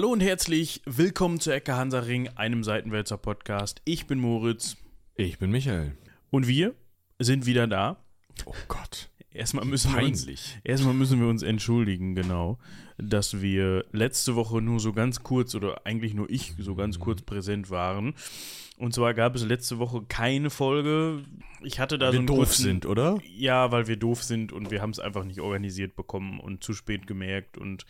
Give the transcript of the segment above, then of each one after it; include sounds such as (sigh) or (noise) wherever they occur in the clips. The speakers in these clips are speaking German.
Hallo und herzlich willkommen zu Ecke Hansaring, einem Seitenwälzer Podcast. Ich bin Moritz Ich bin Michael. und wir sind wieder da. Oh Gott. Erstmal müssen wir uns, erstmal müssen wir uns entschuldigen, genau, dass wir letzte Woche nur so ganz kurz oder eigentlich nur ich so ganz kurz präsent waren. Und zwar gab es letzte Woche keine Folge. Ich hatte da so Wir einen doof kurzen, sind, oder? Ja, weil wir doof sind und wir haben es einfach nicht organisiert bekommen und zu spät gemerkt. Und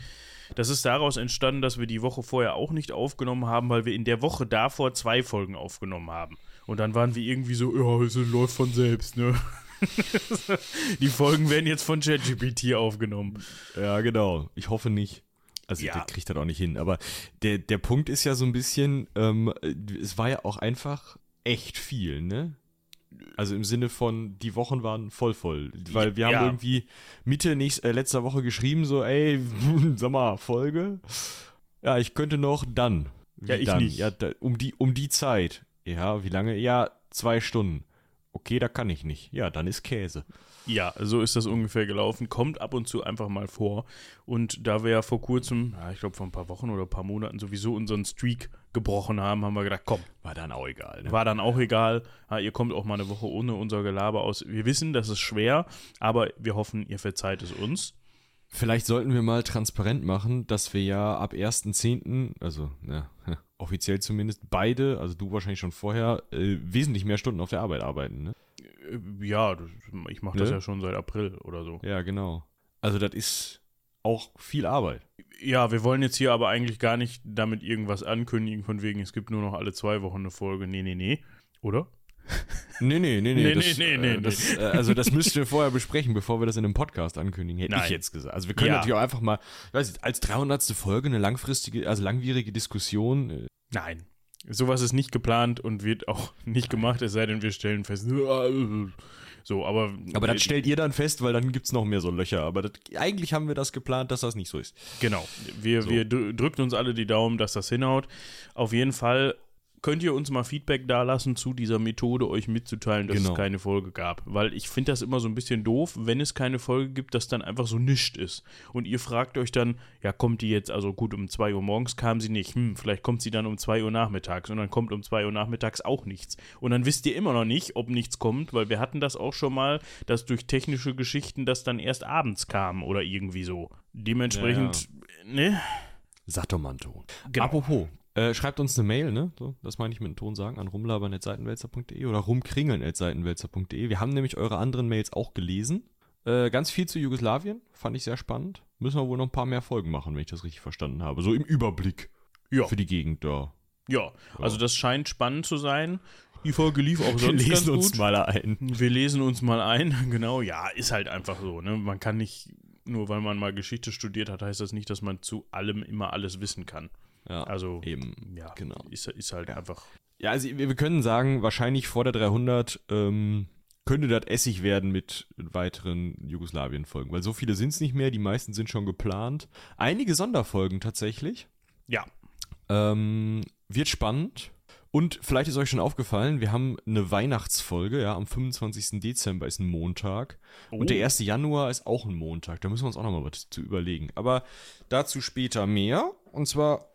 das ist daraus entstanden, dass wir die Woche vorher auch nicht aufgenommen haben, weil wir in der Woche davor zwei Folgen aufgenommen haben. Und dann waren wir irgendwie so, ja, es läuft von selbst, ne? (laughs) die Folgen werden jetzt von ChatGPT aufgenommen. Ja, genau. Ich hoffe nicht. Also Ja. der kriegt das auch nicht hin. Aber der, der Punkt ist ja so ein bisschen, ähm, es war ja auch einfach echt viel, ne? Also im Sinne von, die Wochen waren voll voll. Weil wir haben Ja. irgendwie Mitte nächst, äh, letzter Woche geschrieben, so, ey, (laughs) sag mal, Folge. Ja, ich könnte noch dann. Wie Ja, ich dann? nicht. Ja, da, um die, um die Zeit. Ja, wie lange? Ja, zwei Stunden. Okay, da kann ich nicht. Ja, dann ist Käse. Ja, so ist das ungefähr gelaufen. Kommt ab und zu einfach mal vor. Und da wir ja vor kurzem, ja, ich glaube vor ein paar Wochen oder ein paar Monaten sowieso unseren Streak gebrochen haben, haben wir gedacht, komm, War dann auch egal, ne? War dann auch egal. Ja, ihr kommt auch mal eine Woche ohne unser Gelaber aus. Wir wissen, das ist schwer, aber wir hoffen, ihr verzeiht es uns. Vielleicht sollten wir mal transparent machen, dass wir ja ab 1.10., also ja, (laughs) offiziell zumindest, beide, also du wahrscheinlich schon vorher, äh, wesentlich mehr Stunden auf der Arbeit arbeiten, ne? Äh, Ja, ich mache das Ne? ja schon seit April oder so. Ja, genau. Also das ist auch viel Arbeit. Ja, wir wollen jetzt hier aber eigentlich gar nicht damit irgendwas ankündigen, von wegen, es gibt nur noch alle zwei Wochen eine Folge. Nee, nee, nee. Oder? (laughs) Nee, nee, nee, nee. Nee, das, nee, nee, äh, nee, das, äh, also das müssten wir vorher besprechen, bevor wir das in einem Podcast ankündigen, hätte Nein. ich jetzt gesagt. Also wir können Ja. natürlich auch einfach mal, ich weiß nicht, als 300. Folge eine langfristige, also langwierige Diskussion, äh, Nein. Sowas ist nicht geplant und wird auch (laughs) nicht gemacht, es sei denn, wir stellen fest. (laughs) So, aber. Aber das stellt ihr dann fest, weil dann gibt's noch mehr so Löcher. Aber das, eigentlich haben wir das geplant, dass das nicht so ist. Genau. Wir, wir dr- drücken uns alle die Daumen, dass das hinhaut. Auf jeden Fall könnt ihr uns mal Feedback dalassen zu dieser Methode, euch mitzuteilen, dass Genau. es keine Folge gab. Weil ich finde das immer so ein bisschen doof, wenn es keine Folge gibt, dass dann einfach so nischt ist. Und ihr fragt euch dann, ja, kommt die jetzt, also gut, um 2 Uhr morgens kam sie nicht. Hm, vielleicht kommt sie dann um 2 Uhr nachmittags. Und dann kommt um 2 Uhr nachmittags auch nichts. Und dann wisst ihr immer noch nicht, ob nichts kommt, weil wir hatten das auch schon mal, dass durch technische Geschichten das dann erst abends kam oder irgendwie so. Dementsprechend, ne? Sag doch mal einen Ton. Genau. Apropos, äh, schreibt uns eine Mail, ne? So, das meine ich mit einem Ton sagen, an rumlabern.seitenwälzer.de oder rumkringeln.seitenwälzer.de. Wir haben nämlich eure anderen Mails auch gelesen. Äh, ganz viel zu Jugoslawien, fand ich sehr spannend. Müssen wir wohl noch ein paar mehr Folgen machen, wenn ich das richtig verstanden habe. So im Überblick Ja. für die Gegend da. Ja, also das scheint spannend zu sein. Die Folge lief auch Wir sonst ganz lesen uns gut. mal ein. Wir lesen uns mal ein, (laughs) genau. Ja, ist halt einfach so. Ne? Man kann nicht, nur weil man mal Geschichte studiert hat, heißt das nicht, dass man zu allem immer alles wissen kann. Ja, Also eben. ja, genau. ist, ist halt einfach. Ja, also wir, können sagen, wahrscheinlich vor der 300 ähm, könnte das Essig werden mit weiteren Jugoslawien-Folgen, weil so viele sind es nicht mehr, die meisten sind schon geplant. Einige Sonderfolgen tatsächlich. Ja, Ähm, wird spannend. Und vielleicht ist euch schon aufgefallen, wir haben eine Weihnachtsfolge, ja, am 25. Dezember ist ein Montag. Und der 1. Januar ist auch ein Montag. Da müssen wir uns auch noch mal was zu überlegen. Aber dazu später mehr. Und zwar,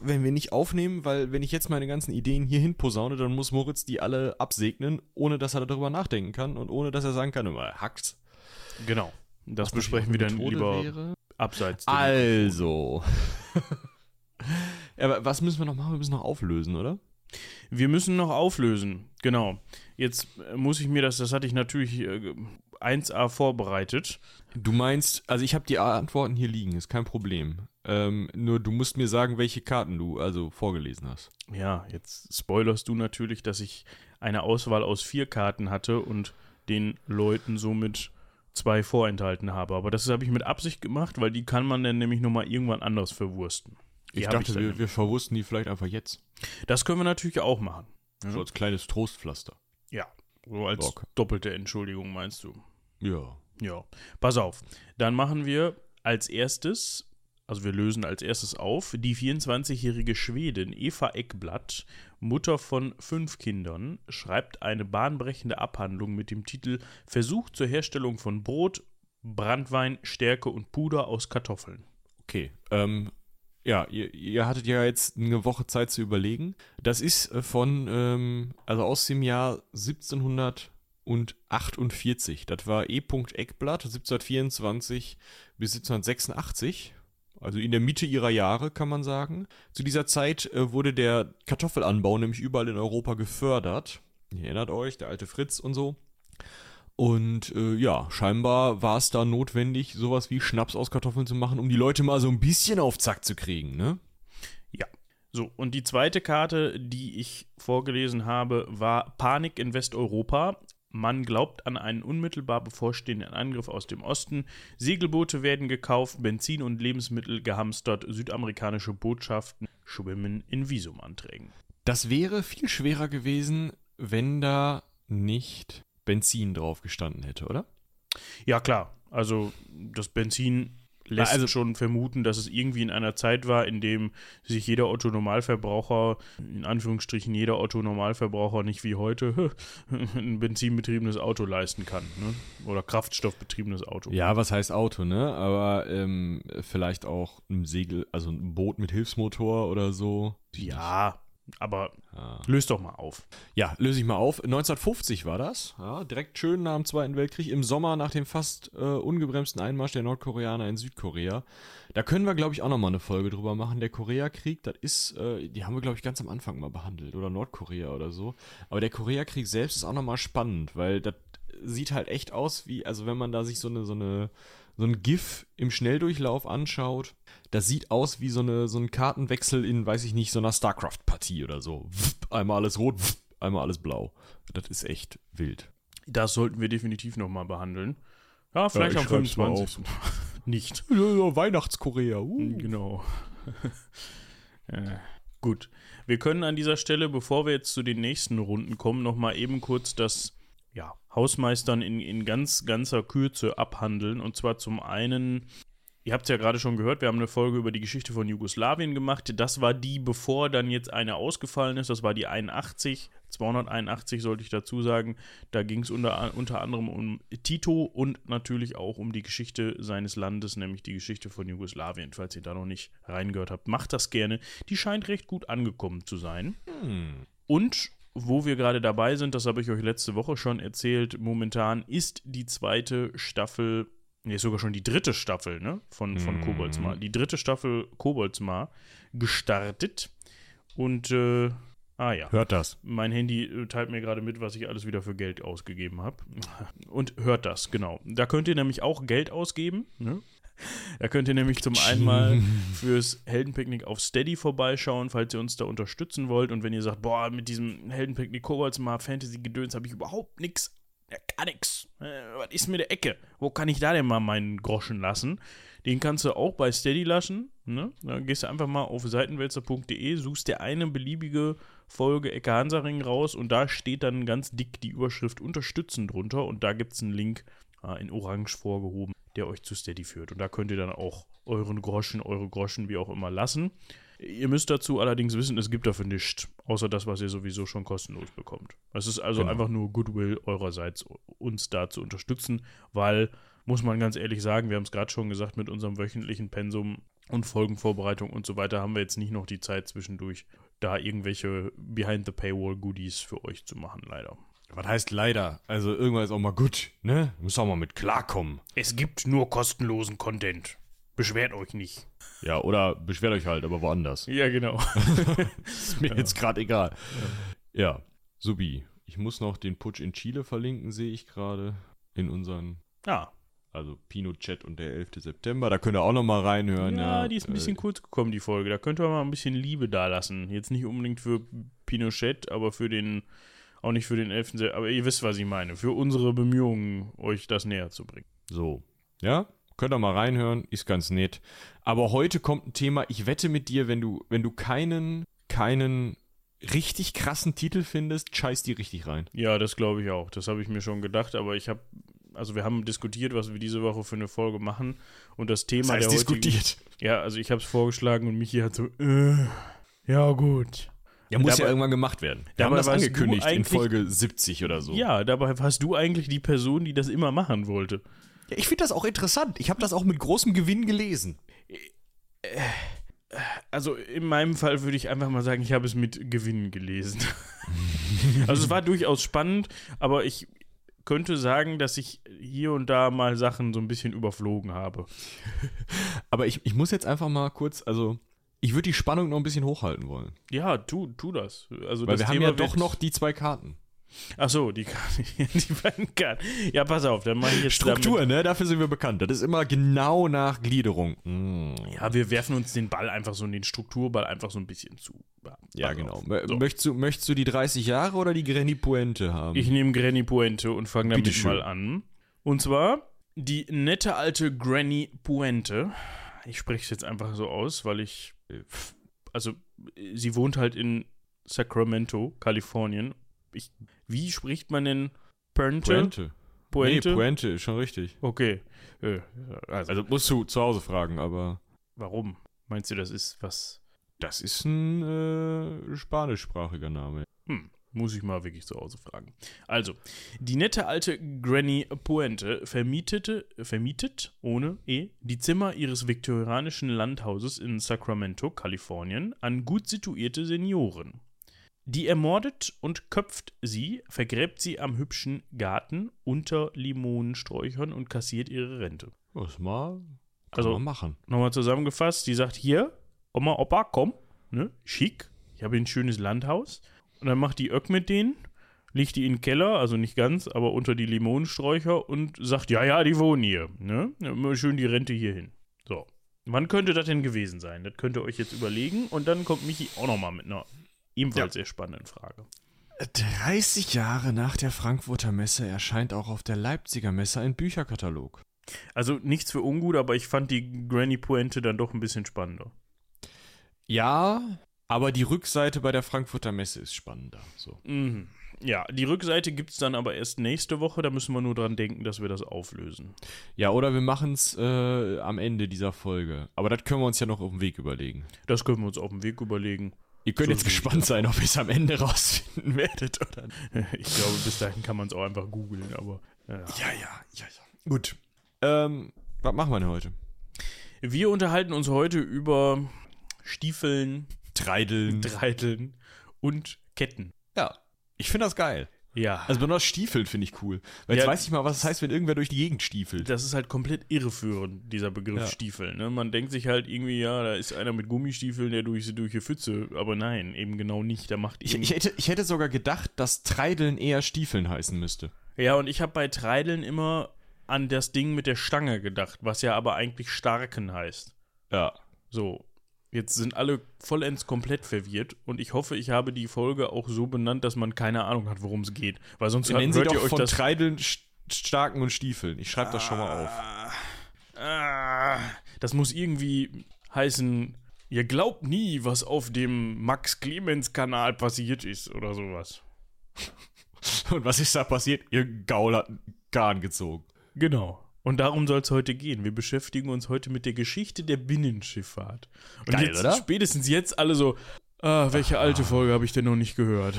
wenn wir nicht aufnehmen, weil wenn ich jetzt meine ganzen Ideen hierhin posaune, dann muss Moritz die alle absegnen, ohne dass er darüber nachdenken kann und ohne dass er sagen kann, immer hackt. genau. Das besprechen wir dann lieber Wäre. abseits. Also. (laughs) ja, aber was müssen wir noch machen? Wir müssen noch auflösen, oder? Wir müssen noch auflösen. Genau. Jetzt äh, muss ich mir das, das hatte ich natürlich äh, 1a vorbereitet. Du meinst, also ich habe die Antworten hier liegen, ist kein Problem. Ähm, nur du musst mir sagen, welche Karten du also vorgelesen hast. Ja, jetzt spoilerst du natürlich, dass ich eine Auswahl aus vier Karten hatte und den Leuten somit zwei vorenthalten habe. Aber das habe ich mit Absicht gemacht, weil die kann man dann nämlich nochmal irgendwann anders verwursten. Die Ich dachte, dann- wir, wir verwussten die vielleicht einfach jetzt. das können wir natürlich auch machen. So als kleines Trostpflaster. Ja, so als Okay. doppelte Entschuldigung meinst du. Ja. Ja, pass auf. Dann machen wir als erstes, also wir lösen als erstes auf, die 24-jährige Schwedin Eva Eckblatt, Mutter von fünf Kindern, schreibt eine bahnbrechende Abhandlung mit dem Titel Versuch zur Herstellung von Brot, Brandwein, Stärke und Puder aus Kartoffeln. Okay. Ähm, ja, ihr, ihr hattet ja jetzt eine Woche Zeit zu überlegen. Das ist äh, von, ähm, also aus dem Jahr 1748. Das war E. Eckblatt, 1724 bis 1786. Also in der Mitte ihrer Jahre, kann man sagen. Zu dieser Zeit äh, wurde der Kartoffelanbau nämlich überall in Europa gefördert. Ihr erinnert euch, der alte Fritz und so. Und äh, ja, scheinbar war es da notwendig, sowas wie Schnaps aus Kartoffeln zu machen, um die Leute mal so ein bisschen auf Zack zu kriegen, ne? Ja. So, und die zweite Karte, die ich vorgelesen habe, war Panik in Westeuropa. Man glaubt an einen unmittelbar bevorstehenden Angriff aus dem Osten. Segelboote werden gekauft, Benzin und Lebensmittel gehamstert, südamerikanische Botschaften schwimmen in Visumanträgen. Das wäre viel schwerer gewesen, wenn da nicht Benzin drauf gestanden hätte, oder? Ja, klar. Also das Benzin lässt also schon vermuten, dass es irgendwie in einer Zeit war, in dem sich jeder Otto-Normalverbraucher, in Anführungsstrichen jeder Otto-Normalverbraucher nicht wie heute (laughs) ein benzinbetriebenes Auto leisten kann. Ne? Oder kraftstoffbetriebenes Auto. Ja, was heißt Auto, ne? Aber ähm, vielleicht auch ein Segel, also ein Boot mit Hilfsmotor oder so. Ja, aber ah. löst doch mal auf. Ja, löse ich mal auf. 1950 war das. Ja, direkt schön nach dem Zweiten Weltkrieg, im Sommer nach dem fast äh, ungebremsten Einmarsch der Nordkoreaner in Südkorea. Da können wir, glaube ich, auch nochmal eine Folge drüber machen. Der Koreakrieg, das ist, äh, die haben wir, glaube ich, ganz am Anfang mal behandelt. Oder Nordkorea oder so. Aber der Koreakrieg selbst ist auch nochmal spannend, weil das sieht halt echt aus wie, also wenn man da sich so eine, so eine, so ein GIF im Schnelldurchlauf anschaut, das sieht aus wie so, eine, so ein Kartenwechsel in, weiß ich nicht, so einer StarCraft-Partie oder so. Einmal alles rot, einmal alles blau. Das ist echt wild. Das sollten wir definitiv nochmal behandeln. Ja, vielleicht (laughs) ja, am 25. nicht. Weihnachtskorea. Uh. Genau. ja, (laughs) gut. Wir können an dieser Stelle, bevor wir jetzt zu den nächsten Runden kommen, nochmal eben kurz das ja, Hausmeistern in, in ganz, ganzer Kürze abhandeln. Und zwar zum einen Ihr habt es ja gerade schon gehört, wir haben eine Folge über die Geschichte von Jugoslawien gemacht. Das war die, bevor dann jetzt eine ausgefallen ist. Das war die 81, 281 sollte ich dazu sagen. Da ging es unter, unter anderem um Tito und natürlich auch um die Geschichte seines Landes, nämlich die Geschichte von Jugoslawien. Falls ihr da noch nicht reingehört habt, macht das gerne. Die scheint recht gut angekommen zu sein. Hm. Und wo wir gerade dabei sind, das habe ich euch letzte Woche schon erzählt, momentan ist die zweite Staffel Nee, ist sogar schon die dritte Staffel, ne? Von, von mm. Koboldsmar. Die dritte Staffel Koboldsmar gestartet. Und, äh, ah ja. Hört das. Mein Handy äh, teilt mir gerade mit, was ich alles wieder für Geld ausgegeben habe. Und hört das, genau. Da könnt ihr nämlich auch Geld ausgeben, ne? Da könnt ihr nämlich zum einen mal fürs Heldenpicknick auf Steady vorbeischauen, falls ihr uns da unterstützen wollt. Und wenn ihr sagt, boah, mit diesem Heldenpicknick Koboldsmar Fantasy-Gedöns habe ich überhaupt nichts ja, gar nix. Äh, was ist mit der Ecke? Wo kann ich da denn mal meinen Groschen lassen? Den kannst du auch bei Steady lassen. Ne? Dann gehst du einfach mal auf seitenwälzer.de, suchst dir eine beliebige Folge Ecke Hansaring raus und da steht dann ganz dick die Überschrift Unterstützen drunter und da gibt es einen Link äh, in Orange vorgehoben, der euch zu Steady führt. Und da könnt ihr dann auch euren Groschen, eure Groschen, wie auch immer, lassen. Ihr müsst dazu allerdings wissen, es gibt dafür nichts, außer das, was ihr sowieso schon kostenlos bekommt. Es ist also genau. einfach nur Goodwill eurerseits, uns da zu unterstützen, weil, muss man ganz ehrlich sagen, wir haben es gerade schon gesagt, mit unserem wöchentlichen Pensum und Folgenvorbereitung und so weiter haben wir jetzt nicht noch die Zeit zwischendurch, da irgendwelche Behind-the-Paywall-Goodies für euch zu machen, leider. Was heißt leider? Also irgendwann ist auch mal gut, ne? Muss auch mal mit klarkommen. Es gibt nur kostenlosen Content. Beschwert euch nicht. Ja, oder beschwert euch halt, aber woanders. Ja, genau. (laughs) ist mir ja. jetzt gerade egal. Ja. ja, Subi. Ich muss noch den Putsch in Chile verlinken, sehe ich gerade. In unseren. Ja. Also Pinochet und der 11. September. Da könnt ihr auch noch mal reinhören. Ja, ja die ist ein bisschen äh, kurz gekommen, die Folge. Da könnt ihr mal ein bisschen Liebe dalassen. Jetzt nicht unbedingt für Pinochet, aber für den. Auch nicht für den 11. September. Aber ihr wisst, was ich meine. Für unsere Bemühungen, euch das näher zu bringen. So. Ja? Könnt ihr mal reinhören, ist ganz nett. Aber heute kommt ein Thema, ich wette mit dir, wenn du, wenn du keinen, keinen richtig krassen Titel findest, scheiß die richtig rein. Ja, das glaube ich auch. Das habe ich mir schon gedacht, aber ich habe, also wir haben diskutiert, was wir diese Woche für eine Folge machen und das Thema das heißt, der diskutiert. ja, also ich habe es vorgeschlagen und Michi hat so, äh, ja gut. Ja, muss dabei, ja irgendwann gemacht werden. Wir haben das angekündigt in Folge 70 oder so. Ja, dabei warst du eigentlich die Person, die das immer machen wollte. Ja, ich finde das auch interessant. Ich habe das auch mit großem Gewinn gelesen. Also in meinem Fall würde ich einfach mal sagen, ich habe es mit Gewinn gelesen. (laughs) also es war durchaus spannend, aber ich könnte sagen, dass ich hier und da mal Sachen so ein bisschen überflogen habe. (laughs) Aber ich, ich muss jetzt einfach mal kurz, also ich würde die Spannung noch ein bisschen hochhalten wollen. Ja, tu, tu das. Also Weil das wir haben Thema ja doch noch die zwei Karten. Ach so, die, (laughs) die beiden Karten. Ja, pass auf, dann mache ich jetzt Struktur, ne? Dafür sind wir bekannt. Das ist immer genau nach Gliederung. Mm. Damit, ja, wir werfen uns den Ball einfach so, den Strukturball einfach so ein bisschen zu. Ja, Pass genau. So. Möchtest, du, möchtest du die 30 Jahre oder die Granny Puente haben? Ich nehme Granny Puente und fange damit Bitteschön. mal an. Und zwar die nette alte Granny Puente. Ich spreche es jetzt einfach so aus, weil ich. Äh, Also, äh, sie wohnt halt in Sacramento, Kalifornien. Ich, wie spricht man denn Puente? Puente. Puente? Nee, Puente, ist schon richtig. Okay. Äh, also, Also musst du zu Hause fragen, aber warum? Meinst du, das ist was. das ist ein äh, spanischsprachiger Name. Hm, muss ich mal wirklich zu Hause fragen. Also, die nette alte Granny Puente vermietete, vermietet, ohne E, die Zimmer ihres viktorianischen Landhauses in Sacramento, Kalifornien, an gut situierte Senioren. Die ermordet und köpft sie, vergräbt sie am hübschen Garten unter Limonensträuchern und kassiert ihre Rente. Das mal kann Also- man machen. Nochmal zusammengefasst, die sagt hier, Oma, Opa, komm, ne, schick, ich habe ein schönes Landhaus. Und dann macht die Öck mit denen, legt die in den Keller, also nicht ganz, aber unter die Limonensträucher und sagt, ja, ja, die wohnen hier, ne, immer schön die Rente hier hin. So. Wann könnte das denn gewesen sein? Das könnt ihr euch jetzt überlegen und dann kommt Michi auch nochmal mit einer ebenfalls sehr spannenden Frage. 30 Jahre nach der Frankfurter Messe erscheint auch auf der Leipziger Messe ein Bücherkatalog. Also nichts für ungut, aber ich fand die Granny Pointe dann doch ein bisschen spannender. Ja, aber die Rückseite bei der Frankfurter Messe ist spannender. So. Mhm. Ja, die Rückseite gibt es dann aber erst nächste Woche. Da müssen wir nur dran denken, dass wir das auflösen. Ja, oder wir machen es äh, am Ende dieser Folge. Aber das können wir uns ja noch auf dem Weg überlegen. Das können wir uns auf dem Weg überlegen. Ihr könnt So jetzt gespannt sein, ob ihr es am Ende (laughs) rausfinden werdet oder. (laughs) Ich glaube, bis dahin kann man es auch einfach googeln, aber ja. Ja, ja, ja, ja. Gut. Ähm, was machen wir denn heute? Wir unterhalten uns heute über Stiefeln, Treideln. Dreiteln und Ketten. Ja. Ich finde das geil. Ja, Also besonders Stiefeln finde ich cool. Weil jetzt Ja. weiß ich mal, was es heißt, wenn irgendwer durch die Gegend stiefelt. das ist halt komplett irreführend, dieser Begriff Ja. Stiefel. Ne? Man denkt sich halt irgendwie, ja, da ist einer mit Gummistiefeln, der durch, durch die Pfütze. Aber nein, eben genau nicht. Da macht Ich, ich, hätte, ich hätte sogar gedacht, dass Treideln eher Stiefeln heißen müsste. Ja, und ich habe bei Treideln immer an das Ding mit der Stange gedacht, was ja aber eigentlich Starken heißt. Ja. So, jetzt sind alle vollends komplett verwirrt und ich hoffe, ich habe die Folge auch so benannt, dass man keine Ahnung hat, worum es geht. Weil sonst hört, Nennen Sie hört doch ihr euch von das. Treideln, St- Starken und Stiefeln. Ich schreibe das schon mal auf. Ah, das muss irgendwie heißen, ihr glaubt nie, was auf dem Max-Clemens-Kanal passiert ist oder sowas. (laughs) Und was ist da passiert? Ihr Gaul hat einen Garn gezogen. Genau. Und darum soll es heute gehen. Wir beschäftigen uns heute mit der Geschichte der Binnenschifffahrt. Und Geil, jetzt, oder? spätestens jetzt alle so, ah, welche alte Folge habe ich denn noch nicht gehört?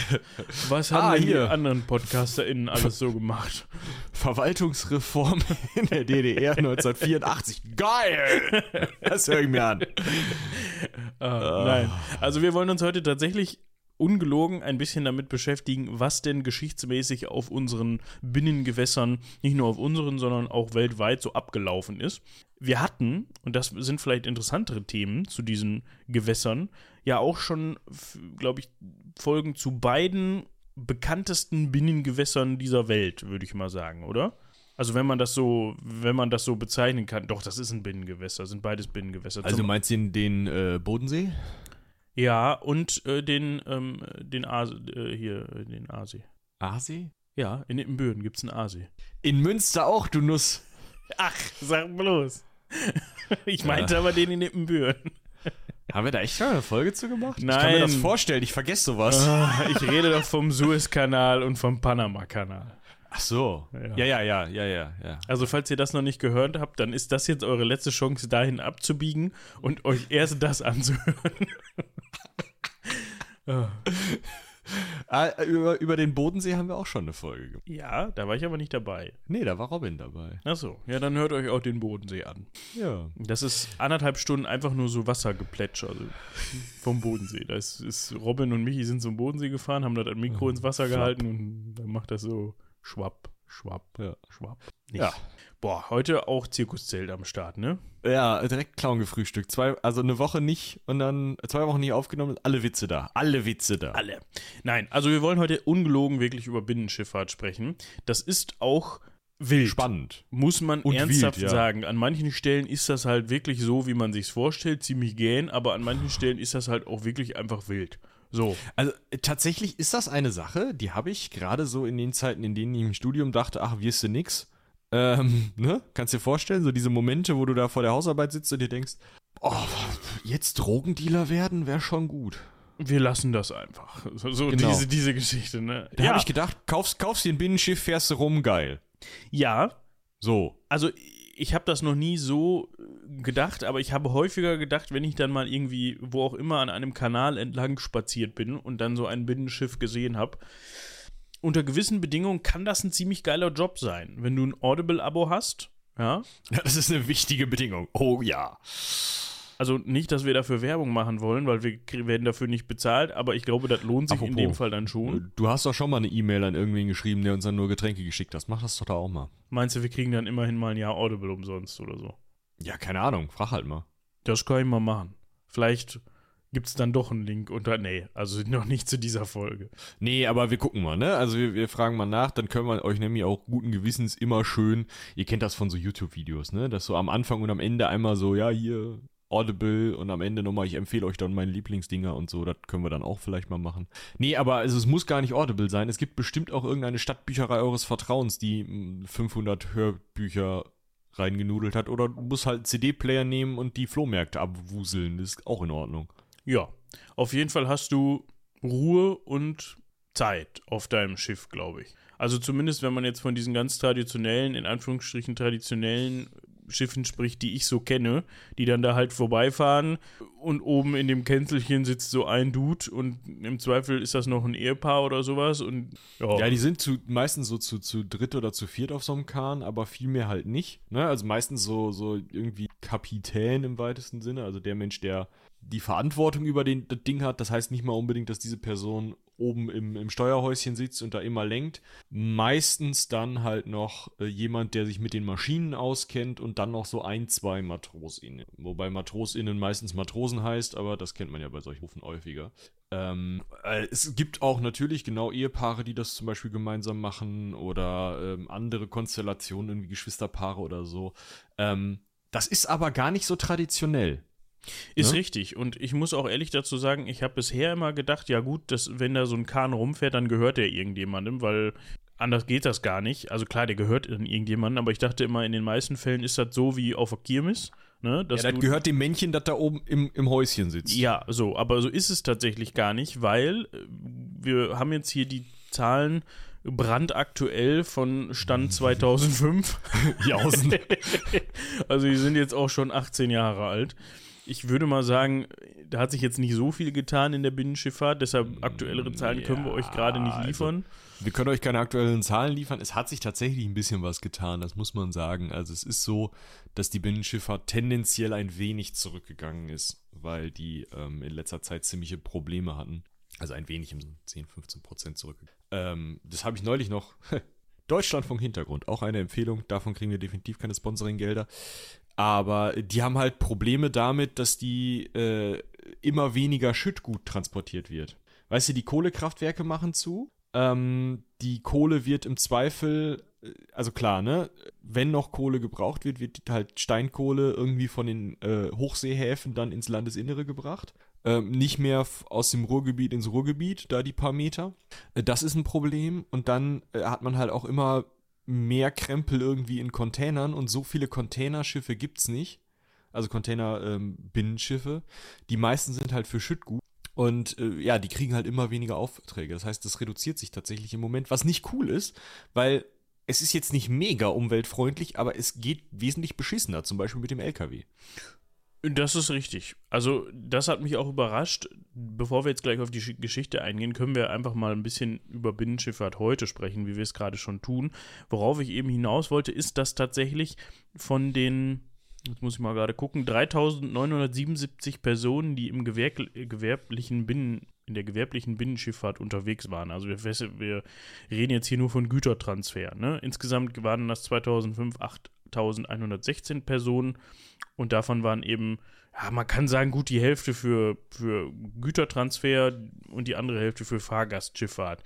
(laughs) Was haben Ah, denn die hier. anderen PodcasterInnen alles so gemacht? Verwaltungsreform (laughs) in der DDR 1984. Geil! Das höre ich mir an. (laughs) Ah, Nein. Also wir wollen uns heute tatsächlich ungelogen ein bisschen damit beschäftigen, was denn geschichtsmäßig auf unseren Binnengewässern, nicht nur auf unseren, sondern auch weltweit so abgelaufen ist. Wir hatten, und das sind vielleicht interessantere Themen zu diesen Gewässern, ja auch schon, glaube ich, Folgen zu beiden bekanntesten Binnengewässern dieser Welt, würde ich mal sagen, oder? Also wenn man das so, wenn man das so bezeichnen kann, doch, das ist ein Binnengewässer, sind beides Binnengewässer. Also meinst du den, den äh, Bodensee? Ja, und äh, den, ähm, den Aase, äh, hier, äh, den Aasee. Aasee? Ja, in Ippenbüren gibt es einen Aasee. In Münster auch, du Nuss. Ach, sag bloß. (laughs) ich meinte aber den in Ippenbüren. (laughs) Haben wir da echt schon eine Folge zu gemacht? Ich kann Nein. mir das vorstellen, ich vergesse sowas. Ah, ich rede doch vom Suezkanal und vom Panama-Kanal. Ach so. Ja. Ja, ja, ja, ja, ja, ja. Also, falls ihr das noch nicht gehört habt, dann ist das jetzt eure letzte Chance, dahin abzubiegen und euch erst das anzuhören. Ah. Ah, über, über den Bodensee haben wir auch schon eine Folge gemacht. Ja, da war ich aber nicht dabei. Nee, da war Robin dabei. Achso, ja, dann hört euch auch den Bodensee an. Ja. Das ist anderthalb Stunden einfach nur so Wassergeplätscher also vom Bodensee. Da ist, ist Robin und Michi sind zum Bodensee gefahren, haben das Mikro ins Wasser Schwapp. gehalten und dann macht das so schwapp, schwapp, Ja. schwapp. Nicht. Ja. Boah, heute auch Zirkuszelt am Start, ne? Ja, direkt Clown gefrühstückt. Zwei, also eine Woche nicht und dann zwei Wochen nicht aufgenommen. Alle Witze da. Alle Witze da. Alle. Nein, also wir wollen heute ungelogen wirklich über Binnenschifffahrt sprechen. Das ist auch wild. Spannend. Muss man Und ernsthaft wild, ja. sagen. An manchen Stellen ist das halt wirklich so, wie man sich's vorstellt, ziemlich gähn, aber an manchen Stellen ist das halt auch wirklich einfach wild. So. Also äh, tatsächlich ist das eine Sache, die habe ich gerade so in den Zeiten, in denen ich im Studium dachte, ach, wirst du nix. Ähm, ne? Kannst dir vorstellen, so diese Momente, wo du da vor der Hausarbeit sitzt und dir denkst, oh, jetzt Drogendealer werden, wäre schon gut. Wir lassen das einfach. So, so Genau. diese, diese Geschichte, ne? Da ja, habe ich gedacht, kaufst, kaufst dir ein Binnenschiff, fährst du rum, geil. ja, So. also ich habe das noch nie so gedacht, aber ich habe häufiger gedacht, wenn ich dann mal irgendwie, wo auch immer, an einem Kanal entlang spaziert bin und dann so ein Binnenschiff gesehen habe. Unter gewissen Bedingungen kann das ein ziemlich geiler Job sein. Wenn du ein Audible-Abo hast, ja, Ja, das ist eine wichtige Bedingung. Oh ja. also nicht, dass wir dafür Werbung machen wollen, weil wir werden dafür nicht bezahlt, aber ich glaube, das lohnt sich in Apropos, dem Fall dann schon. Du hast doch schon mal eine E-Mail an irgendwen geschrieben, der uns dann nur Getränke geschickt hat. Mach das doch da auch mal. Meinst du, wir kriegen dann immerhin mal ein Jahr Audible umsonst oder so? Ja, keine Ahnung. Frag halt mal. Das kann ich mal machen. Vielleicht gibt es dann doch einen Link unter. Nee, also noch nicht zu dieser Folge. Nee, aber wir gucken mal, ne? Also wir, wir fragen mal nach, dann können wir euch nämlich auch guten Gewissens immer schön, ihr kennt das von so YouTube-Videos, ne? Dass so am Anfang und am Ende einmal so, ja, hier Audible und am Ende nochmal, ich empfehle euch dann meine Lieblingsdinger und so, das können wir dann auch vielleicht mal machen. Nee, aber also, es muss gar nicht Audible sein. Es gibt bestimmt auch irgendeine Stadtbücherei eures Vertrauens, die mm, 500 Hörbücher reingenudelt hat oder du musst halt CD-Player nehmen und die Flohmärkte abwuseln, das ist auch in Ordnung. Ja, auf jeden Fall hast du Ruhe und Zeit auf deinem Schiff, glaube ich. Also zumindest, wenn man jetzt von diesen ganz traditionellen, in Anführungsstrichen traditionellen Schiffen spricht, die ich so kenne, die dann da halt vorbeifahren und oben in dem Känzelchen sitzt so ein Dude und im Zweifel ist das noch ein Ehepaar oder sowas und ja, Ja, die sind zu, meistens so zu, zu dritt oder zu viert auf so einem Kahn, aber viel mehr halt nicht. Ne? Also meistens so, so irgendwie Kapitän im weitesten Sinne, also der Mensch, der die Verantwortung über den, das Ding hat. Das heißt nicht mal unbedingt, dass diese Person oben im, im Steuerhäuschen sitzt und da immer lenkt. Meistens dann halt noch äh, jemand, der sich mit den Maschinen auskennt und dann noch so ein, zwei MatrosInnen. Wobei MatrosInnen meistens Matrosen heißt, aber das kennt man ja bei solchen Rufen häufiger. Ähm, äh, es gibt auch natürlich genau Ehepaare, die das zum Beispiel gemeinsam machen oder ähm, andere Konstellationen, irgendwie Geschwisterpaare oder so. Ähm, das ist aber gar nicht so traditionell. Ist Ne? richtig. Und ich muss auch ehrlich dazu sagen, ich habe bisher immer gedacht, ja gut, dass, wenn da so ein Kahn rumfährt, dann gehört der irgendjemandem, weil anders geht das gar nicht. Also klar, der gehört dann irgendjemandem, aber ich dachte immer, in den meisten Fällen ist das so wie auf der Kirmes. Ne, Ja, das gehört dem Männchen, das da oben im, im Häuschen sitzt. ja, so, aber so ist es tatsächlich gar nicht, weil äh, wir haben jetzt hier die Zahlen brandaktuell von Stand (laughs) 2005. Jausen. (laughs) also die sind jetzt auch schon 18 Jahre alt. Ich würde mal sagen, da hat sich jetzt nicht so viel getan in der Binnenschifffahrt, deshalb aktuellere Zahlen können wir euch gerade nicht also liefern. Wir können euch keine aktuellen Zahlen liefern. Es hat sich tatsächlich ein bisschen was getan, das muss man sagen. Also es ist so, dass die Binnenschifffahrt tendenziell ein wenig zurückgegangen ist, weil die ähm, in letzter Zeit ziemliche Probleme hatten. Also ein wenig im 10, 15 Prozent zurück. Ähm, das habe ich neulich noch. (laughs) Deutschlandfunk Hintergrund, auch eine Empfehlung. Davon kriegen wir definitiv keine Sponsoringgelder. Aber die haben halt Probleme damit, dass die äh, immer weniger Schüttgut transportiert wird. Weißt du, die Kohlekraftwerke machen zu. Ähm, die Kohle wird im Zweifel, äh, also klar, ne, wenn noch Kohle gebraucht wird, wird halt Steinkohle irgendwie von den äh, Hochseehäfen dann ins Landesinnere gebracht. Ähm, nicht mehr aus dem Ruhrgebiet ins Ruhrgebiet, da die paar Meter. Äh, das ist ein Problem. Und dann äh, hat man halt auch immer mehr Krempel irgendwie in Containern und so viele Containerschiffe gibt's nicht. Also Container-Binnenschiffe. die meisten sind halt für Schüttgut. Und äh, ja, die kriegen halt immer weniger Aufträge. Das heißt, das reduziert sich tatsächlich im Moment, was nicht cool ist, weil es ist jetzt nicht mega umweltfreundlich, aber es geht wesentlich beschissener, zum Beispiel mit dem LKW. Das ist richtig. Also, das hat mich auch überrascht. Bevor wir jetzt gleich auf die Sch- Geschichte eingehen, können wir einfach mal ein bisschen über Binnenschifffahrt heute sprechen, wie wir es gerade schon tun. Worauf ich eben hinaus wollte, ist, dass tatsächlich von den, jetzt muss ich mal gerade gucken, 3977 Personen, die im Gewerk gewerblichen Binnen, in der gewerblichen Binnenschifffahrt unterwegs waren. Also wir, wir reden jetzt hier nur von Gütertransfer. Ne? Insgesamt waren das 2005 8116 Personen und davon waren eben, ja, man kann sagen, gut die Hälfte für, für Gütertransfer und die andere Hälfte für Fahrgastschifffahrt.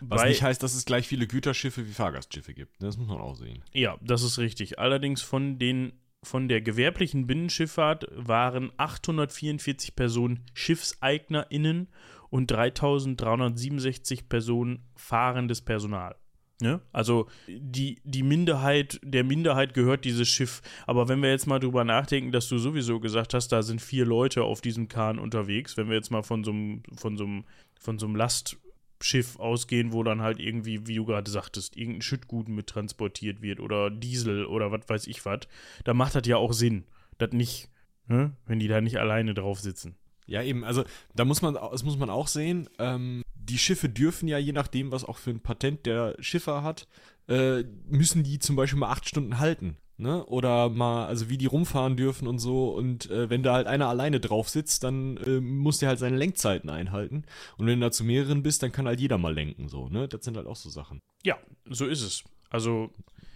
Was Bei- nicht heißt, dass es gleich viele Güterschiffe wie Fahrgastschiffe gibt. ne? Das muss man auch sehen. Ja, das ist richtig. Allerdings von den von der gewerblichen Binnenschifffahrt waren 844 Personen SchiffseignerInnen und 3367 Personen fahrendes Personal. Ne? Also die, die Minderheit, der Minderheit gehört dieses Schiff. Aber wenn wir jetzt mal drüber nachdenken, dass du sowieso gesagt hast, da sind vier Leute auf diesem Kahn unterwegs, wenn wir jetzt mal von so einem, von so einem, von so einem Lastschiff ausgehen, wo dann halt irgendwie, wie du gerade sagtest, irgendein Schüttgut mit transportiert wird oder Diesel oder was weiß ich was, da macht das ja auch Sinn. Das nicht, ne? wenn die da nicht alleine drauf sitzen. Ja, eben, also da muss man, das muss man auch sehen. Ähm, die Schiffe dürfen ja, je nachdem, was auch für ein Patent der Schiffer hat, äh, müssen die zum Beispiel mal acht Stunden halten. Ne? Oder mal, also wie die rumfahren dürfen und so. Und äh, wenn da halt einer alleine drauf sitzt, dann äh, muss der halt seine Lenkzeiten einhalten. Und wenn du da zu mehreren bist, dann kann halt jeder mal lenken, so, ne? Das sind halt auch so Sachen. Ja, so ist es. Also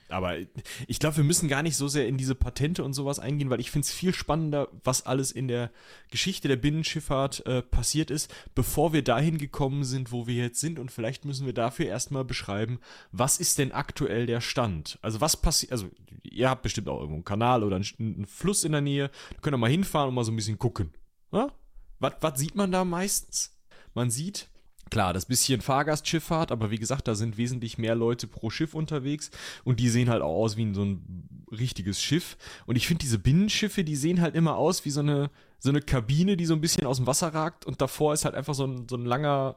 Aber ich glaube, wir müssen gar nicht so sehr in diese Patente und sowas eingehen, weil ich finde es viel spannender, was alles in der Geschichte der Binnenschifffahrt äh, passiert ist, bevor wir dahin gekommen sind, wo wir jetzt sind. Und vielleicht müssen wir dafür erstmal beschreiben, was ist denn aktuell der Stand? Also was passiert, also ihr habt bestimmt auch irgendwo einen Kanal oder einen, einen Fluss in der Nähe, da könnt ihr mal hinfahren und mal so ein bisschen gucken. Was, was sieht man da meistens? Man sieht, Klar, das bisschen Fahrgastschifffahrt, aber wie gesagt, da sind wesentlich mehr Leute pro Schiff unterwegs und die sehen halt auch aus wie so ein richtiges Schiff. Und ich finde diese Binnenschiffe, die sehen halt immer aus wie so eine, so eine Kabine, die so ein bisschen aus dem Wasser ragt und davor ist halt einfach so ein, so ein langer,